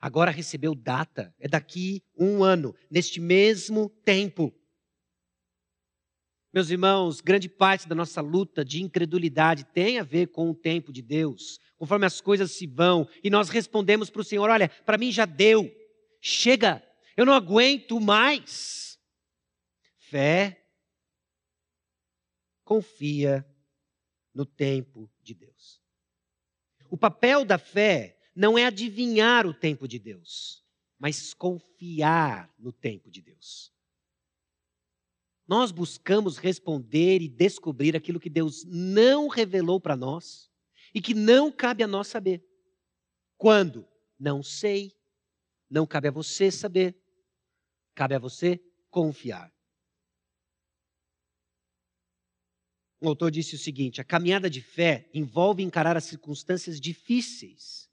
Agora recebeu data, é daqui um ano, neste mesmo tempo. Meus irmãos, grande parte da nossa luta de incredulidade tem a ver com o tempo de Deus, conforme as coisas se vão, e nós respondemos para o Senhor: olha, para mim já deu, chega, eu não aguento mais. Fé confia no tempo de Deus. O papel da fé não é adivinhar o tempo de Deus, mas confiar no tempo de Deus. Nós buscamos responder e descobrir aquilo que Deus não revelou para nós e que não cabe a nós saber. Quando? Não sei. Não cabe a você saber. Cabe a você confiar. Um autor disse o seguinte: a caminhada de fé envolve encarar as circunstâncias difíceis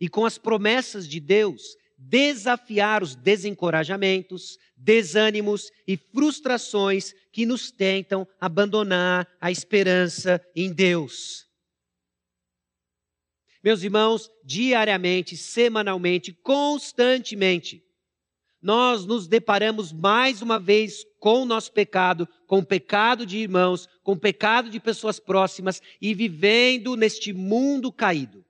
e, com as promessas de Deus, desafiar os desencorajamentos, desânimos e frustrações que nos tentam abandonar a esperança em Deus. Meus irmãos, diariamente, semanalmente, constantemente, nós nos deparamos mais uma vez com o nosso pecado, com o pecado de irmãos, com o pecado de pessoas próximas e vivendo neste mundo caído.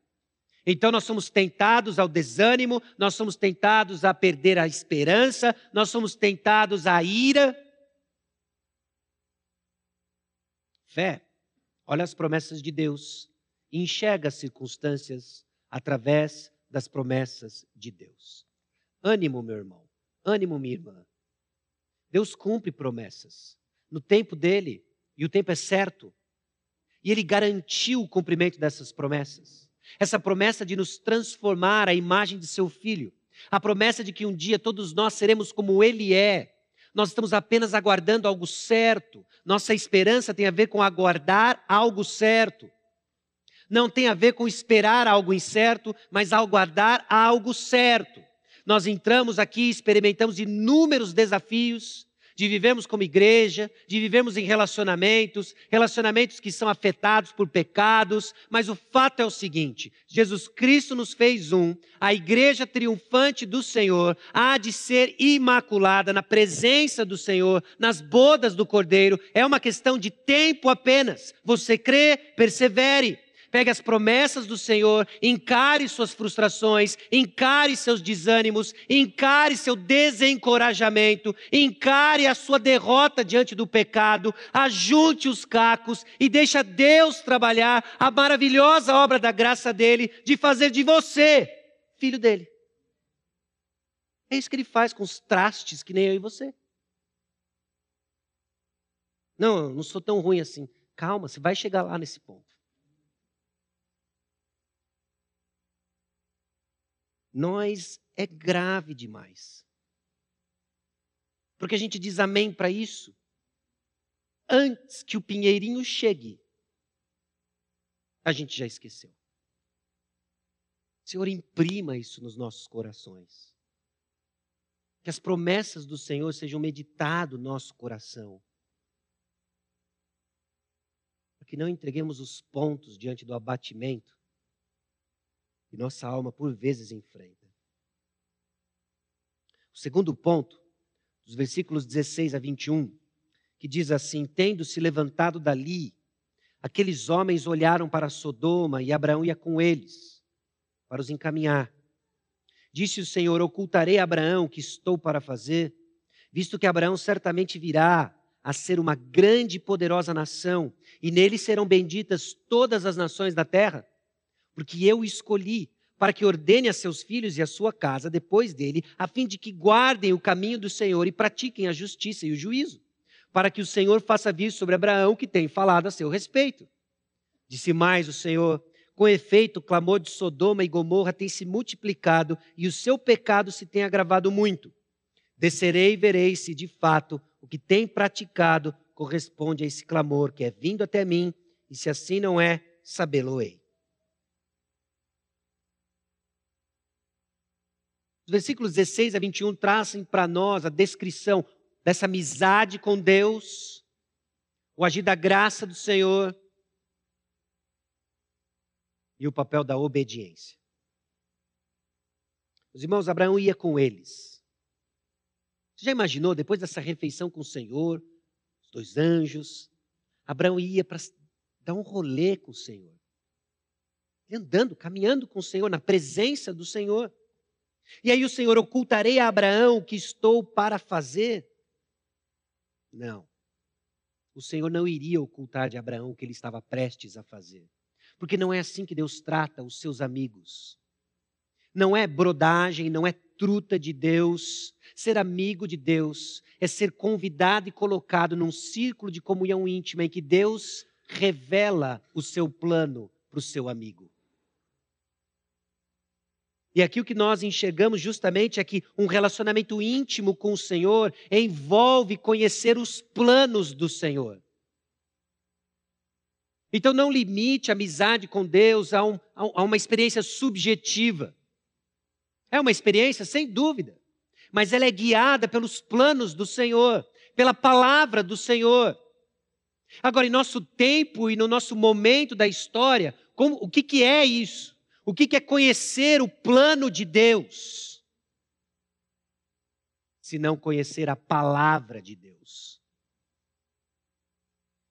Então nós somos tentados ao desânimo, nós somos tentados a perder a esperança, nós somos tentados à ira. Fé, olha as promessas de Deus e enxerga as circunstâncias através das promessas de Deus. Ânimo, meu irmão. Ânimo, minha irmã. Deus cumpre promessas no tempo dele, e o tempo é certo. E ele garantiu o cumprimento dessas promessas. Essa promessa de nos transformar à imagem de seu filho. A promessa de que um dia todos nós seremos como ele é. Nós estamos apenas aguardando algo certo. Nossa esperança tem a ver com aguardar algo certo não tem a ver com esperar algo incerto, mas aguardar algo certo. Nós entramos aqui, experimentamos inúmeros desafios de vivermos como igreja, de vivermos em relacionamentos, relacionamentos que são afetados por pecados, mas o fato é o seguinte: Jesus Cristo nos fez um, a igreja triunfante do Senhor há de ser imaculada na presença do Senhor, nas bodas do Cordeiro, é uma questão de tempo apenas. Você crê, persevere. Pegue as promessas do Senhor, encare suas frustrações, encare seus desânimos, encare seu desencorajamento, encare a sua derrota diante do pecado, ajunte os cacos e deixa Deus trabalhar a maravilhosa obra da graça dele de fazer de você filho dele. É isso que ele faz com os trastes que nem eu e você. Não, não sou tão ruim assim. Calma, você vai chegar lá nesse ponto. Nós é grave demais. Porque a gente diz amém para isso antes que o pinheirinho chegue. A gente já esqueceu. Senhor, imprima isso nos nossos corações. Que as promessas do Senhor sejam meditadas no nosso coração. Para que não entreguemos os pontos diante do abatimento que nossa alma por vezes enfrenta. O segundo ponto, dos versículos 16 a 21, que diz assim: Tendo se levantado dali, aqueles homens olharam para Sodoma e Abraão ia com eles para os encaminhar. Disse o Senhor: Ocultarei a Abraão o que estou para fazer, visto que Abraão certamente virá a ser uma grande e poderosa nação, e nele serão benditas todas as nações da terra porque eu o escolhi para que ordene a seus filhos e a sua casa depois dele, a fim de que guardem o caminho do Senhor e pratiquem a justiça e o juízo, para que o Senhor faça vir sobre Abraão que tem falado a seu respeito. Disse mais o Senhor: com efeito, o clamor de Sodoma e Gomorra tem se multiplicado e o seu pecado se tem agravado muito. Descerei e verei se de fato o que tem praticado corresponde a esse clamor que é vindo até mim, e se assim não é, sabê-lo-ei. Os versículos 16 a 21 trazem para nós a descrição dessa amizade com Deus, o agir da graça do Senhor e o papel da obediência. Os irmãos, Abraão ia com eles. Você já imaginou, depois dessa refeição com o Senhor, os dois anjos, Abraão ia para dar um rolê com o Senhor. Andando, caminhando com o Senhor, na presença do Senhor. E aí o Senhor, ocultarei a Abraão o que estou para fazer? Não. O Senhor não iria ocultar de Abraão o que ele estava prestes a fazer. Porque não é assim que Deus trata os seus amigos. Não é brodagem, não é truta de Deus. Ser amigo de Deus é ser convidado e colocado num círculo de comunhão íntima em que Deus revela o seu plano para o seu amigo. E aqui o que nós enxergamos justamente é que um relacionamento íntimo com o Senhor envolve conhecer os planos do Senhor. Então não limite a amizade com Deus a, um, a uma experiência subjetiva. É uma experiência, sem dúvida, mas ela é guiada pelos planos do Senhor, pela palavra do Senhor. Agora, em nosso tempo e no nosso momento da história, como, o que, que é isso? O que é conhecer o plano de Deus? Se não conhecer a palavra de Deus.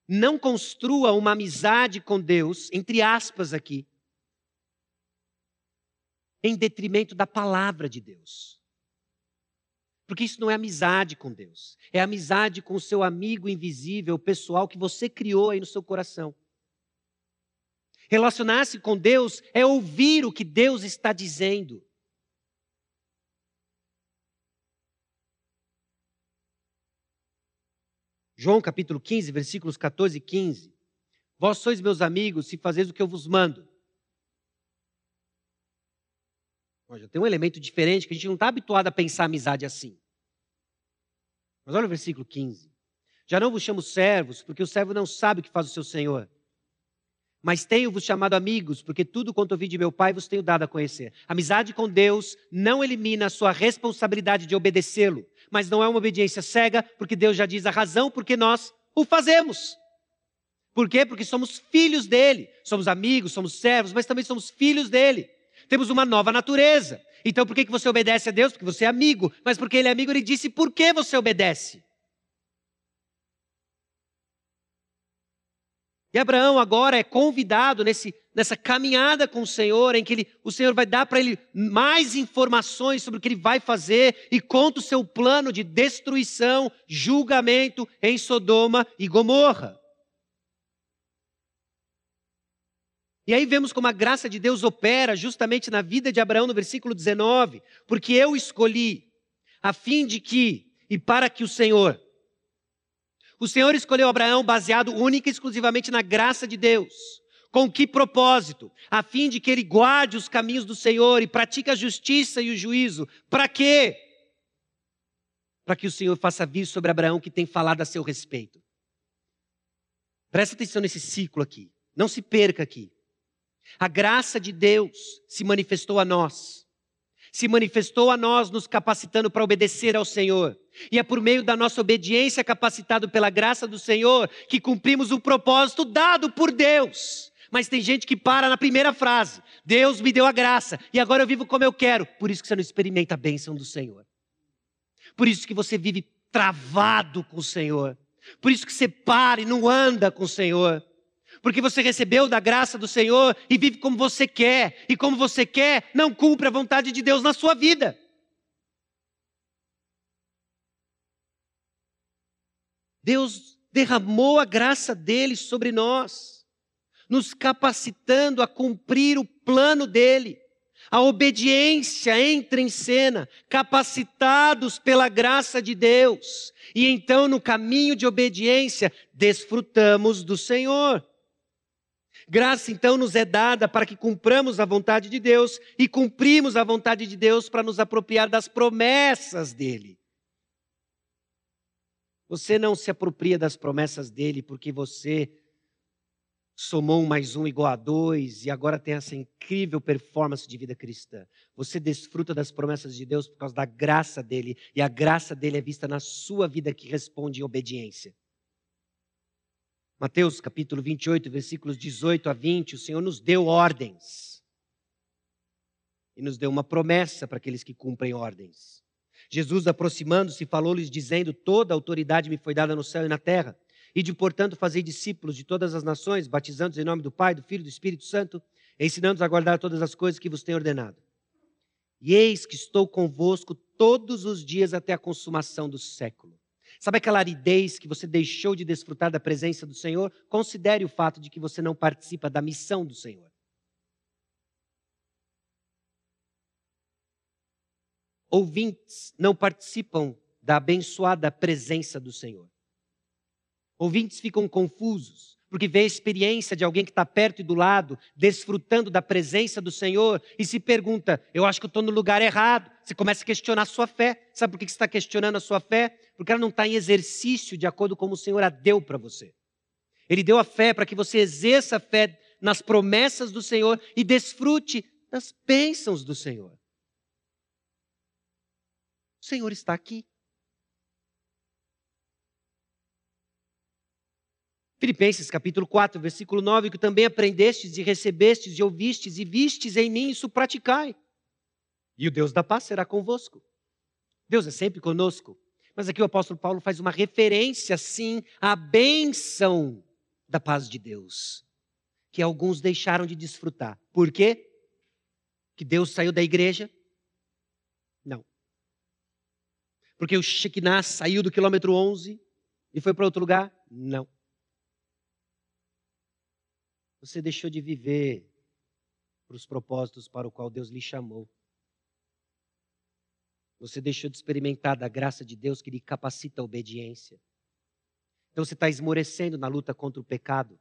Não construa uma amizade com Deus, entre aspas aqui, em detrimento da palavra de Deus. Porque isso não é amizade com Deus, é amizade com o seu amigo invisível, pessoal que você criou aí no seu coração. Relacionar-se com Deus é ouvir o que Deus está dizendo. João capítulo 15, versículos 14 e 15. Vós sois meus amigos se fazeis o que eu vos mando. Já tem um elemento diferente que a gente não está habituado a pensar amizade assim. Mas olha o versículo 15. Já não vos chamo servos, porque o servo não sabe o que faz o seu senhor. Mas tenho-vos chamado amigos, porque tudo quanto ouvi de meu Pai vos tenho dado a conhecer. Amizade com Deus não elimina a sua responsabilidade de obedecê-lo, mas não é uma obediência cega, porque Deus já diz a razão porque nós o fazemos. Por quê? Porque somos filhos dele. Somos amigos, somos servos, mas também somos filhos dele. Temos uma nova natureza. Então por que você obedece a Deus? Porque você é amigo. Mas porque ele é amigo, ele disse por que você obedece. E Abraão agora é convidado nesse, nessa caminhada com o Senhor, em que ele, o Senhor vai dar para ele mais informações sobre o que ele vai fazer e conta o seu plano de destruição, julgamento em Sodoma e Gomorra. E aí vemos como a graça de Deus opera justamente na vida de Abraão no versículo 19, porque eu escolhi a fim de que, e para que o Senhor, o Senhor escolheu Abraão baseado única e exclusivamente na graça de Deus. Com que propósito? A fim de que ele guarde os caminhos do Senhor e pratique a justiça e o juízo. Para quê? Para que o Senhor faça vir sobre Abraão que tem falado a seu respeito. Presta atenção nesse ciclo aqui. Não se perca aqui. A graça de Deus se manifestou a nós. Se manifestou a nós, nos capacitando para obedecer ao Senhor. E é por meio da nossa obediência, capacitado pela graça do Senhor, que cumprimos o propósito dado por Deus. Mas tem gente que para na primeira frase: Deus me deu a graça e agora eu vivo como eu quero. Por isso que você não experimenta a bênção do Senhor. Por isso que você vive travado com o Senhor. Por isso que você para e não anda com o Senhor. Porque você recebeu da graça do Senhor e vive como você quer. E como você quer, não cumpre a vontade de Deus na sua vida. Deus derramou a graça dele sobre nós, nos capacitando a cumprir o plano dele. A obediência entra em cena, capacitados pela graça de Deus. E então, no caminho de obediência, desfrutamos do Senhor. Graça então nos é dada para que cumpramos a vontade de Deus e cumprimos a vontade de Deus para nos apropriar das promessas dele. Você não se apropria das promessas dele porque você somou um mais um igual a dois e agora tem essa incrível performance de vida cristã. Você desfruta das promessas de Deus por causa da graça dele e a graça dele é vista na sua vida que responde em obediência. Mateus capítulo 28, versículos 18 a 20, o Senhor nos deu ordens. E nos deu uma promessa para aqueles que cumprem ordens. Jesus, aproximando-se, falou-lhes, dizendo: Toda autoridade me foi dada no céu e na terra. E de, portanto, fazer discípulos de todas as nações, batizando-os em nome do Pai, do Filho e do Espírito Santo, ensinando-os a guardar todas as coisas que vos tenho ordenado. E eis que estou convosco todos os dias até a consumação do século. Sabe aquela aridez que você deixou de desfrutar da presença do Senhor? Considere o fato de que você não participa da missão do Senhor. Ouvintes não participam da abençoada presença do Senhor. Ouvintes ficam confusos, porque vê a experiência de alguém que está perto e do lado, desfrutando da presença do Senhor, e se pergunta: eu acho que estou no lugar errado. Você começa a questionar a sua fé. Sabe por que você está questionando a sua fé? Porque ela não está em exercício de acordo com o Senhor a deu para você. Ele deu a fé para que você exerça a fé nas promessas do Senhor e desfrute das bênçãos do Senhor. O Senhor está aqui. Filipenses capítulo 4, versículo 9, que também aprendestes e recebestes e ouvistes e vistes em mim, isso praticai. E o Deus da paz será convosco. Deus é sempre conosco. Mas aqui o apóstolo Paulo faz uma referência, sim, à bênção da paz de Deus, que alguns deixaram de desfrutar. Por quê? Que Deus saiu da igreja? Não. Porque o Shekinah saiu do quilômetro 11 e foi para outro lugar? Não. Você deixou de viver para os propósitos para o qual Deus lhe chamou. Você deixou de experimentar da graça de Deus que lhe capacita a obediência. Então você está esmorecendo na luta contra o pecado.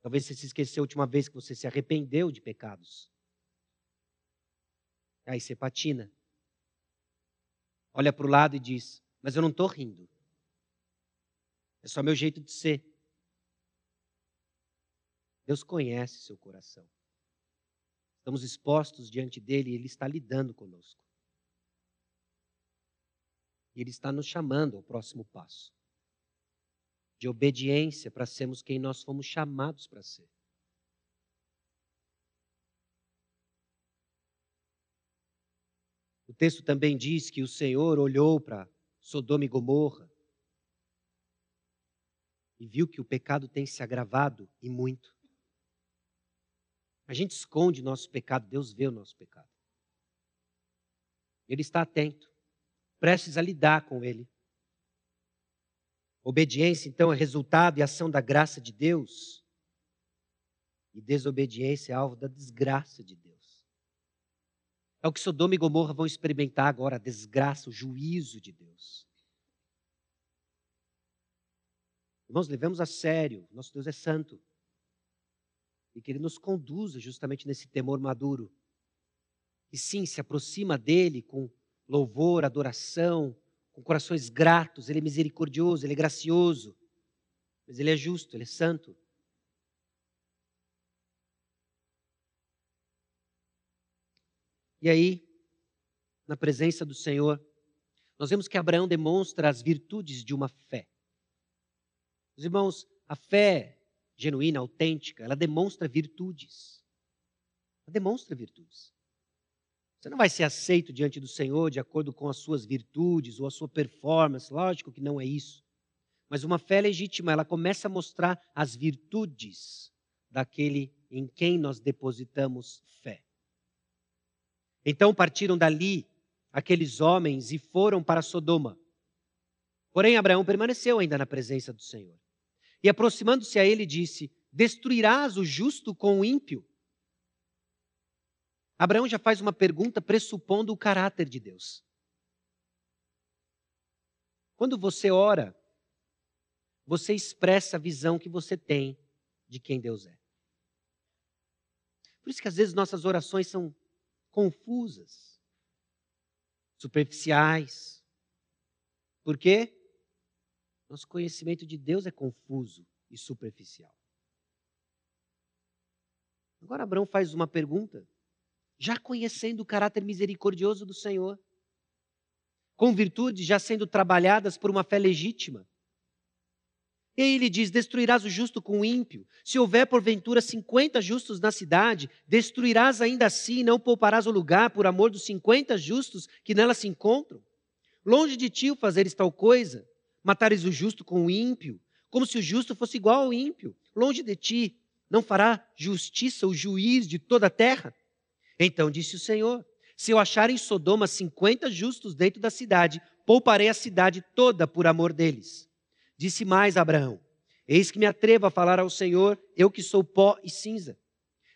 Talvez você se esqueceu a última vez que você se arrependeu de pecados. Aí você patina. Olha para o lado e diz: Mas eu não estou rindo. É só meu jeito de ser. Deus conhece seu coração. Estamos expostos diante dele e ele está lidando conosco. E ele está nos chamando ao próximo passo de obediência para sermos quem nós fomos chamados para ser. O texto também diz que o Senhor olhou para Sodoma e Gomorra e viu que o pecado tem se agravado e muito. A gente esconde nosso pecado, Deus vê o nosso pecado. Ele está atento, prestes a lidar com ele. Obediência, então, é resultado e ação da graça de Deus. E desobediência é alvo da desgraça de Deus. É o que Sodoma e Gomorra vão experimentar agora, a desgraça, o juízo de Deus. Irmãos, levemos a sério, nosso Deus é santo. E que Ele nos conduza justamente nesse temor maduro. E sim, se aproxima dEle com louvor, adoração, com corações gratos. Ele é misericordioso, Ele é gracioso. Mas Ele é justo, Ele é santo. E aí, na presença do Senhor, nós vemos que Abraão demonstra as virtudes de uma fé. Os irmãos, a fé genuína, autêntica, ela demonstra virtudes. Ela demonstra virtudes. Você não vai ser aceito diante do Senhor de acordo com as suas virtudes ou a sua performance, lógico que não é isso. Mas uma fé legítima, ela começa a mostrar as virtudes daquele em quem nós depositamos fé. Então partiram dali aqueles homens e foram para Sodoma. Porém, Abraão permaneceu ainda na presença do Senhor. E aproximando-se a ele, disse: Destruirás o justo com o ímpio? Abraão já faz uma pergunta pressupondo o caráter de Deus. Quando você ora, você expressa a visão que você tem de quem Deus é. Por isso que às vezes nossas orações são confusas, superficiais. Por quê? Nosso conhecimento de Deus é confuso e superficial. Agora Abraão faz uma pergunta, já conhecendo o caráter misericordioso do Senhor, com virtudes já sendo trabalhadas por uma fé legítima. E aí ele diz: Destruirás o justo com o ímpio. Se houver porventura cinquenta justos na cidade, destruirás ainda assim e não pouparás o lugar por amor dos cinquenta justos que nela se encontram. Longe de ti o fazeres tal coisa, matares o justo com o ímpio, como se o justo fosse igual ao ímpio. Longe de ti, não fará justiça o juiz de toda a terra? Então disse o Senhor: Se eu achar em Sodoma cinquenta justos dentro da cidade, pouparei a cidade toda por amor deles. Disse mais Abraão: Eis que me atrevo a falar ao Senhor, eu que sou pó e cinza.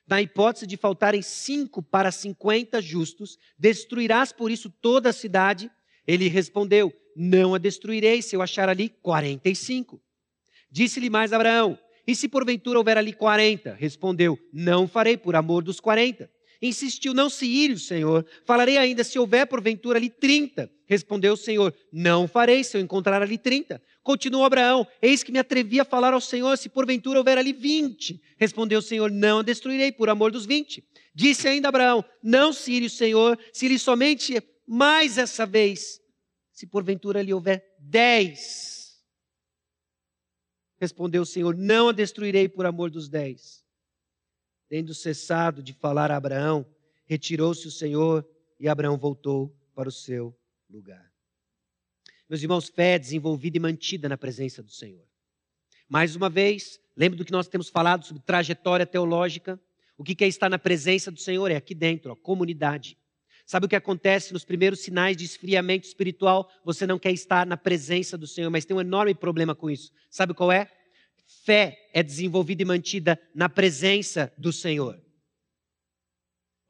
Na hipótese de faltarem cinco para cinquenta justos, destruirás por isso toda a cidade? Ele respondeu: não a destruirei se eu achar ali 45. Disse-lhe mais Abraão: E se porventura houver ali 40? Respondeu: Não farei por amor dos 40. Insistiu: Não se ire o Senhor. Falarei ainda se houver porventura ali 30. Respondeu o Senhor: Não farei se eu encontrar ali 30. Continuou Abraão: Eis que me atrevi a falar ao Senhor se porventura houver ali 20. Respondeu o Senhor: Não a destruirei por amor dos 20. Disse ainda Abraão: Não se ire o Senhor, se lhe somente mais essa vez se porventura lhe houver dez. Respondeu o Senhor: Não a destruirei por amor dos dez. Tendo cessado de falar a Abraão, retirou-se o Senhor e Abraão voltou para o seu lugar. Meus irmãos, fé desenvolvida e mantida na presença do Senhor. Mais uma vez, lembre do que nós temos falado sobre trajetória teológica. O que é estar na presença do Senhor? É aqui dentro, a comunidade. Sabe o que acontece nos primeiros sinais de esfriamento espiritual? Você não quer estar na presença do Senhor, mas tem um enorme problema com isso. Sabe qual é? Fé é desenvolvida e mantida na presença do Senhor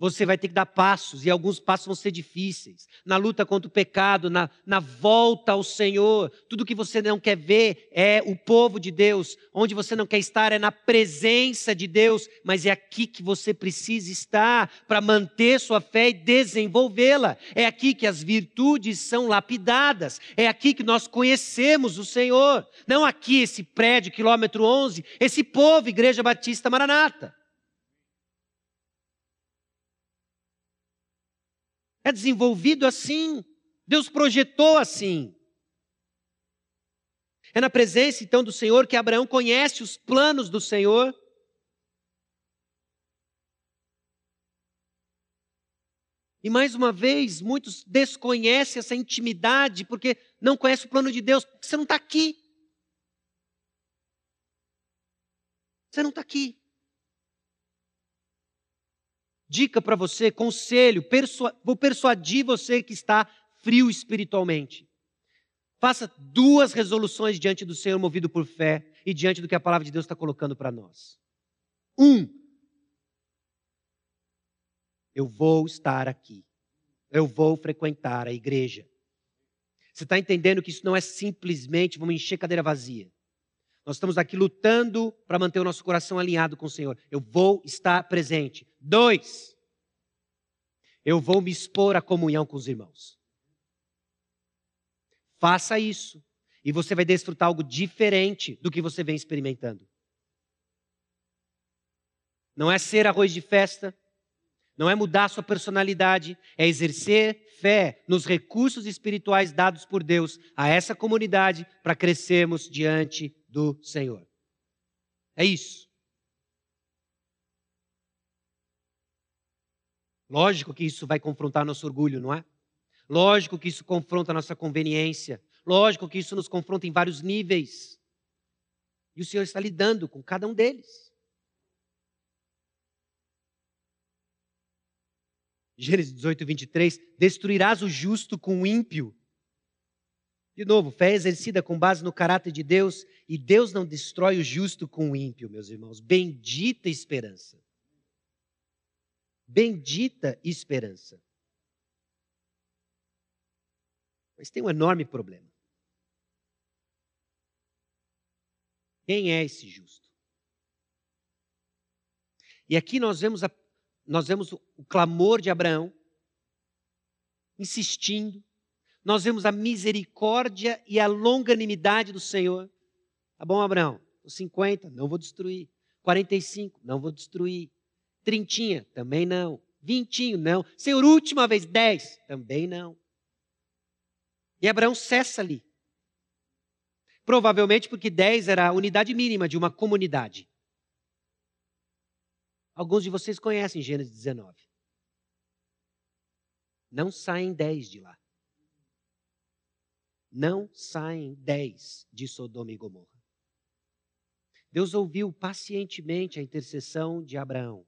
você vai ter que dar passos, e alguns passos vão ser difíceis. Na luta contra o pecado, na, na volta ao Senhor. Tudo que você não quer ver é o povo de Deus. Onde você não quer estar é na presença de Deus, mas é aqui que você precisa estar para manter sua fé e desenvolvê-la. É aqui que as virtudes são lapidadas. É aqui que nós conhecemos o Senhor. Não aqui, esse prédio, quilômetro 11, esse povo, Igreja Batista Maranata. É desenvolvido assim. Deus projetou assim. É na presença então do Senhor que Abraão conhece os planos do Senhor. E mais uma vez, muitos desconhecem essa intimidade porque não conhecem o plano de Deus, porque você não está aqui. Você não está aqui. Dica para você, conselho, vou persuadir você que está frio espiritualmente. Faça duas resoluções diante do Senhor, movido por fé e diante do que a palavra de Deus está colocando para nós. Um, eu vou estar aqui. eu vou frequentar a igreja. Você está entendendo que isso não é simplesmente vamos encher cadeira vazia. Nós estamos aqui lutando para manter o nosso coração alinhado com o Senhor. Eu vou estar presente. Dois, eu vou me expor à comunhão com os irmãos. Faça isso e você vai desfrutar algo diferente do que você vem experimentando. Não é ser arroz de festa, não é mudar sua personalidade, é exercer fé nos recursos espirituais dados por Deus a essa comunidade para crescermos diante do Senhor. É isso. Lógico que isso vai confrontar nosso orgulho, não é? Lógico que isso confronta nossa conveniência. Lógico que isso nos confronta em vários níveis. E o Senhor está lidando com cada um deles. Gênesis 18, 23, destruirás o justo com o ímpio. De novo, fé exercida com base no caráter de Deus, e Deus não destrói o justo com o ímpio, meus irmãos. Bendita esperança. Bendita esperança. Mas tem um enorme problema. Quem é esse justo? E aqui nós vemos a nós vemos o clamor de Abraão insistindo, nós vemos a misericórdia e a longanimidade do Senhor. Tá bom, Abraão? 50, não vou destruir. 45, não vou destruir. Trintinha, também não. Vintinho, não. Senhor, última vez, 10, também não. E Abraão cessa ali. Provavelmente porque 10 era a unidade mínima de uma comunidade. Alguns de vocês conhecem Gênesis 19. Não saem dez de lá. Não saem dez de Sodoma e Gomorra. Deus ouviu pacientemente a intercessão de Abraão,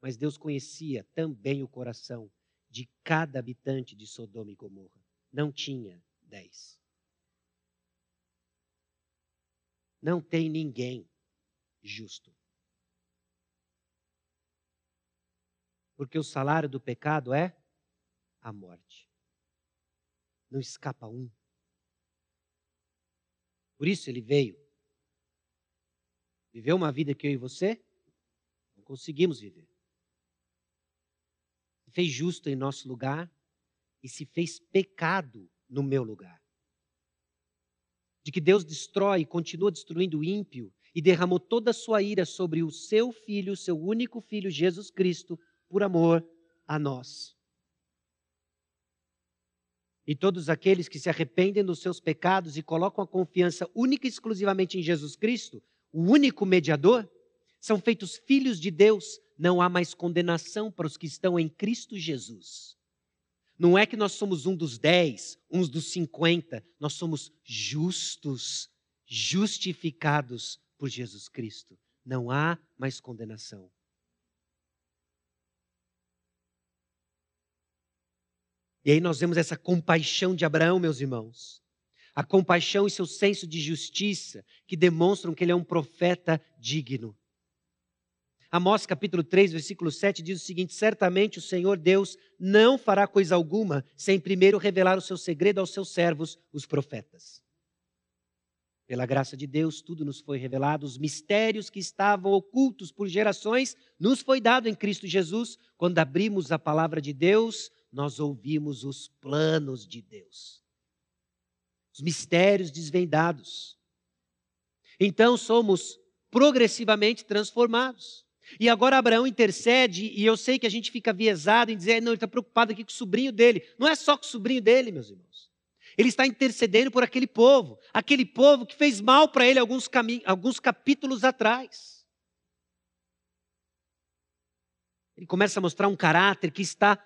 mas Deus conhecia também o coração de cada habitante de Sodoma e Gomorra. Não tinha dez. Não tem ninguém justo. Porque o salário do pecado é a morte. Não escapa um. Por isso ele veio. Viveu uma vida que eu e você não conseguimos viver. Fez justo em nosso lugar e se fez pecado no meu lugar. De que Deus destrói e continua destruindo o ímpio e derramou toda a sua ira sobre o seu filho, seu único filho, Jesus Cristo, por amor a nós. E todos aqueles que se arrependem dos seus pecados e colocam a confiança única e exclusivamente em Jesus Cristo, o único mediador, são feitos filhos de Deus. Não há mais condenação para os que estão em Cristo Jesus. Não é que nós somos um dos dez, uns dos cinquenta, nós somos justos, justificados por Jesus Cristo. Não há mais condenação. E aí nós vemos essa compaixão de Abraão, meus irmãos. A compaixão e seu senso de justiça que demonstram que ele é um profeta digno. Amós capítulo 3, versículo 7 diz o seguinte: Certamente o Senhor Deus não fará coisa alguma sem primeiro revelar o seu segredo aos seus servos, os profetas. Pela graça de Deus, tudo nos foi revelado, os mistérios que estavam ocultos por gerações nos foi dado em Cristo Jesus, quando abrimos a palavra de Deus, nós ouvimos os planos de Deus, os mistérios desvendados. Então somos progressivamente transformados. E agora Abraão intercede, e eu sei que a gente fica viesado em dizer, não, ele está preocupado aqui com o sobrinho dele. Não é só com o sobrinho dele, meus irmãos. Ele está intercedendo por aquele povo, aquele povo que fez mal para ele alguns, alguns capítulos atrás. Ele começa a mostrar um caráter que está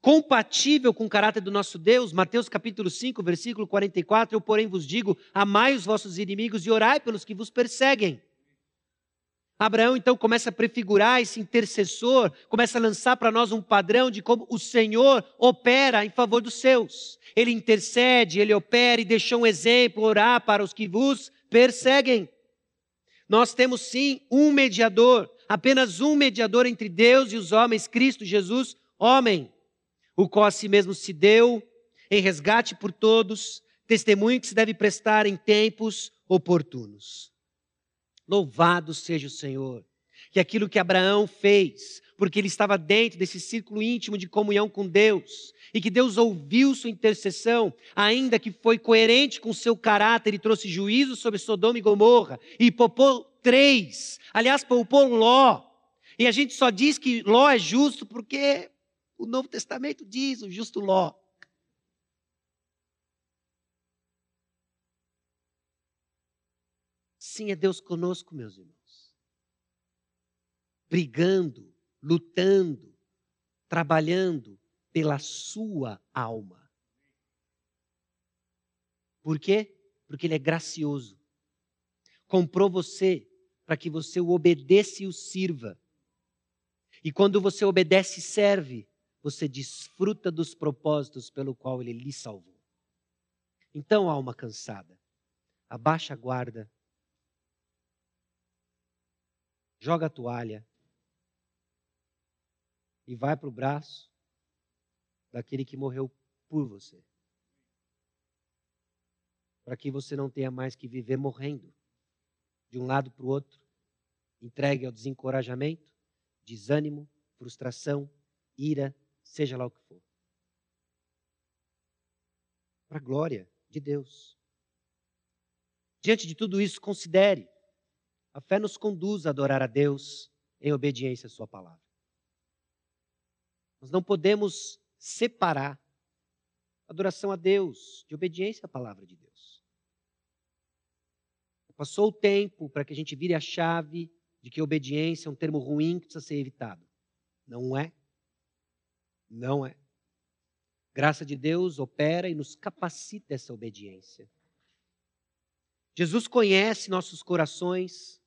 compatível com o caráter do nosso Deus. Mateus capítulo 5, versículo 44, eu porém vos digo, amai os vossos inimigos e orai pelos que vos perseguem. Abraão então começa a prefigurar esse intercessor, começa a lançar para nós um padrão de como o Senhor opera em favor dos seus. Ele intercede, ele opera e deixou um exemplo, orar para os que vos perseguem. Nós temos sim um mediador, apenas um mediador entre Deus e os homens, Cristo Jesus, homem. o qual a si mesmo se deu em resgate por todos, testemunho que se deve prestar em tempos oportunos. Louvado seja o Senhor, que aquilo que Abraão fez, porque ele estava dentro desse círculo íntimo de comunhão com Deus, e que Deus ouviu sua intercessão, ainda que foi coerente com seu caráter e trouxe juízo sobre Sodoma e Gomorra, e poupou três, aliás, poupou Ló. E a gente só diz que Ló é justo porque o Novo Testamento diz o justo Ló. Sim, é Deus conosco, meus irmãos. Brigando, lutando, trabalhando pela sua alma. Por quê? Porque Ele é gracioso. Comprou você para que você o obedeça e o sirva. E quando você obedece e serve, você desfruta dos propósitos pelo qual Ele lhe salvou. Então, alma cansada, abaixa a guarda joga a toalha e vai para o braço daquele que morreu por você. Para que você não tenha mais que viver morrendo de um lado para o outro, entregue ao desencorajamento, desânimo, frustração, ira, seja lá o que for. Para a glória de Deus. Diante de tudo isso, considere a fé nos conduz a adorar a Deus em obediência à Sua palavra. Nós não podemos separar adoração a Deus de obediência à palavra de Deus. Passou o tempo para que a gente vire a chave de que obediência é um termo ruim que precisa ser evitado. Não é. Não é. Graça de Deus opera e nos capacita essa obediência. Jesus conhece nossos corações,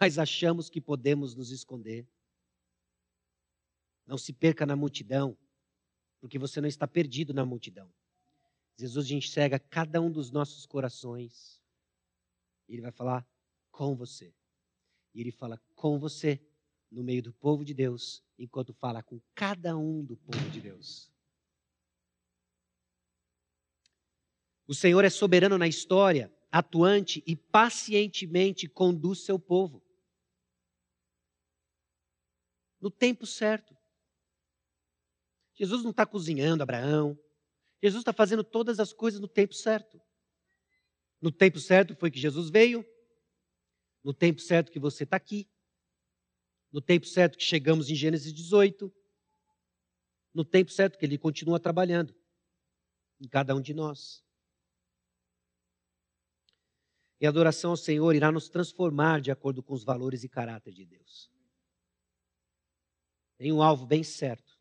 mas achamos que podemos nos esconder. Não se perca na multidão, porque você não está perdido na multidão. Jesus enxerga cada um dos nossos corações. E ele vai falar com você. E ele fala com você no meio do povo de Deus, enquanto fala com cada um do povo de Deus. O Senhor é soberano na história atuante e pacientemente conduz seu povo. No tempo certo. Jesus não está cozinhando Abraão. Jesus está fazendo todas as coisas no tempo certo. No tempo certo foi que Jesus veio. No tempo certo que você está aqui. No tempo certo que chegamos em Gênesis 18. No tempo certo que ele continua trabalhando em cada um de nós. E a adoração ao Senhor irá nos transformar de acordo com os valores e caráter de Deus. Tem um alvo bem certo: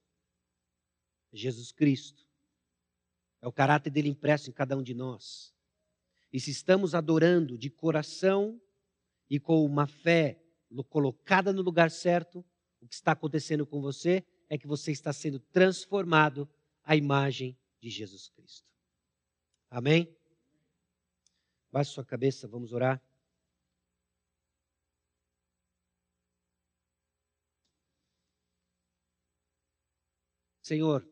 Jesus Cristo. É o caráter dele impresso em cada um de nós. E se estamos adorando de coração e com uma fé colocada no lugar certo, o que está acontecendo com você é que você está sendo transformado à imagem de Jesus Cristo. Amém? Baixe sua cabeça, vamos orar. Senhor,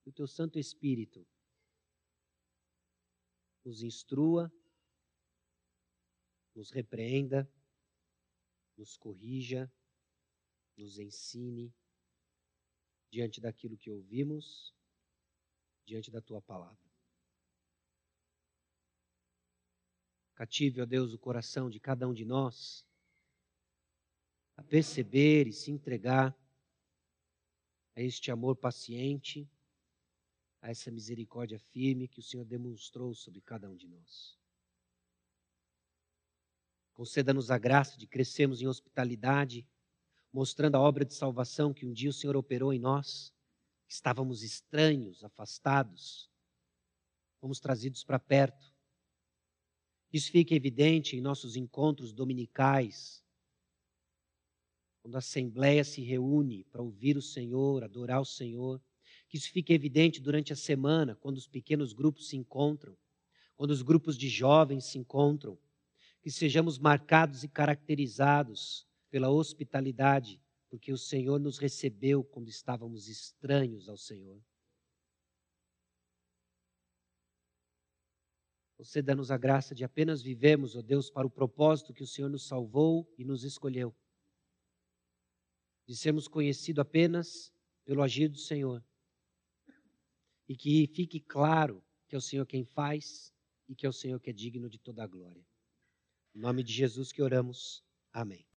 que o teu Santo Espírito nos instrua, nos repreenda, nos corrija, nos ensine diante daquilo que ouvimos, diante da tua palavra. Cative, ó Deus, o coração de cada um de nós a perceber e se entregar a este amor paciente, a essa misericórdia firme que o Senhor demonstrou sobre cada um de nós. Conceda-nos a graça de crescermos em hospitalidade, mostrando a obra de salvação que um dia o Senhor operou em nós. Estávamos estranhos, afastados, fomos trazidos para perto isso fica evidente em nossos encontros dominicais, quando a Assembleia se reúne para ouvir o Senhor, adorar o Senhor. Que isso fica evidente durante a semana, quando os pequenos grupos se encontram, quando os grupos de jovens se encontram. Que sejamos marcados e caracterizados pela hospitalidade porque o Senhor nos recebeu quando estávamos estranhos ao Senhor. Conceda-nos a graça de apenas vivemos, ó Deus, para o propósito que o Senhor nos salvou e nos escolheu. De sermos conhecidos apenas pelo agir do Senhor. E que fique claro que é o Senhor quem faz e que é o Senhor que é digno de toda a glória. Em nome de Jesus que oramos. Amém.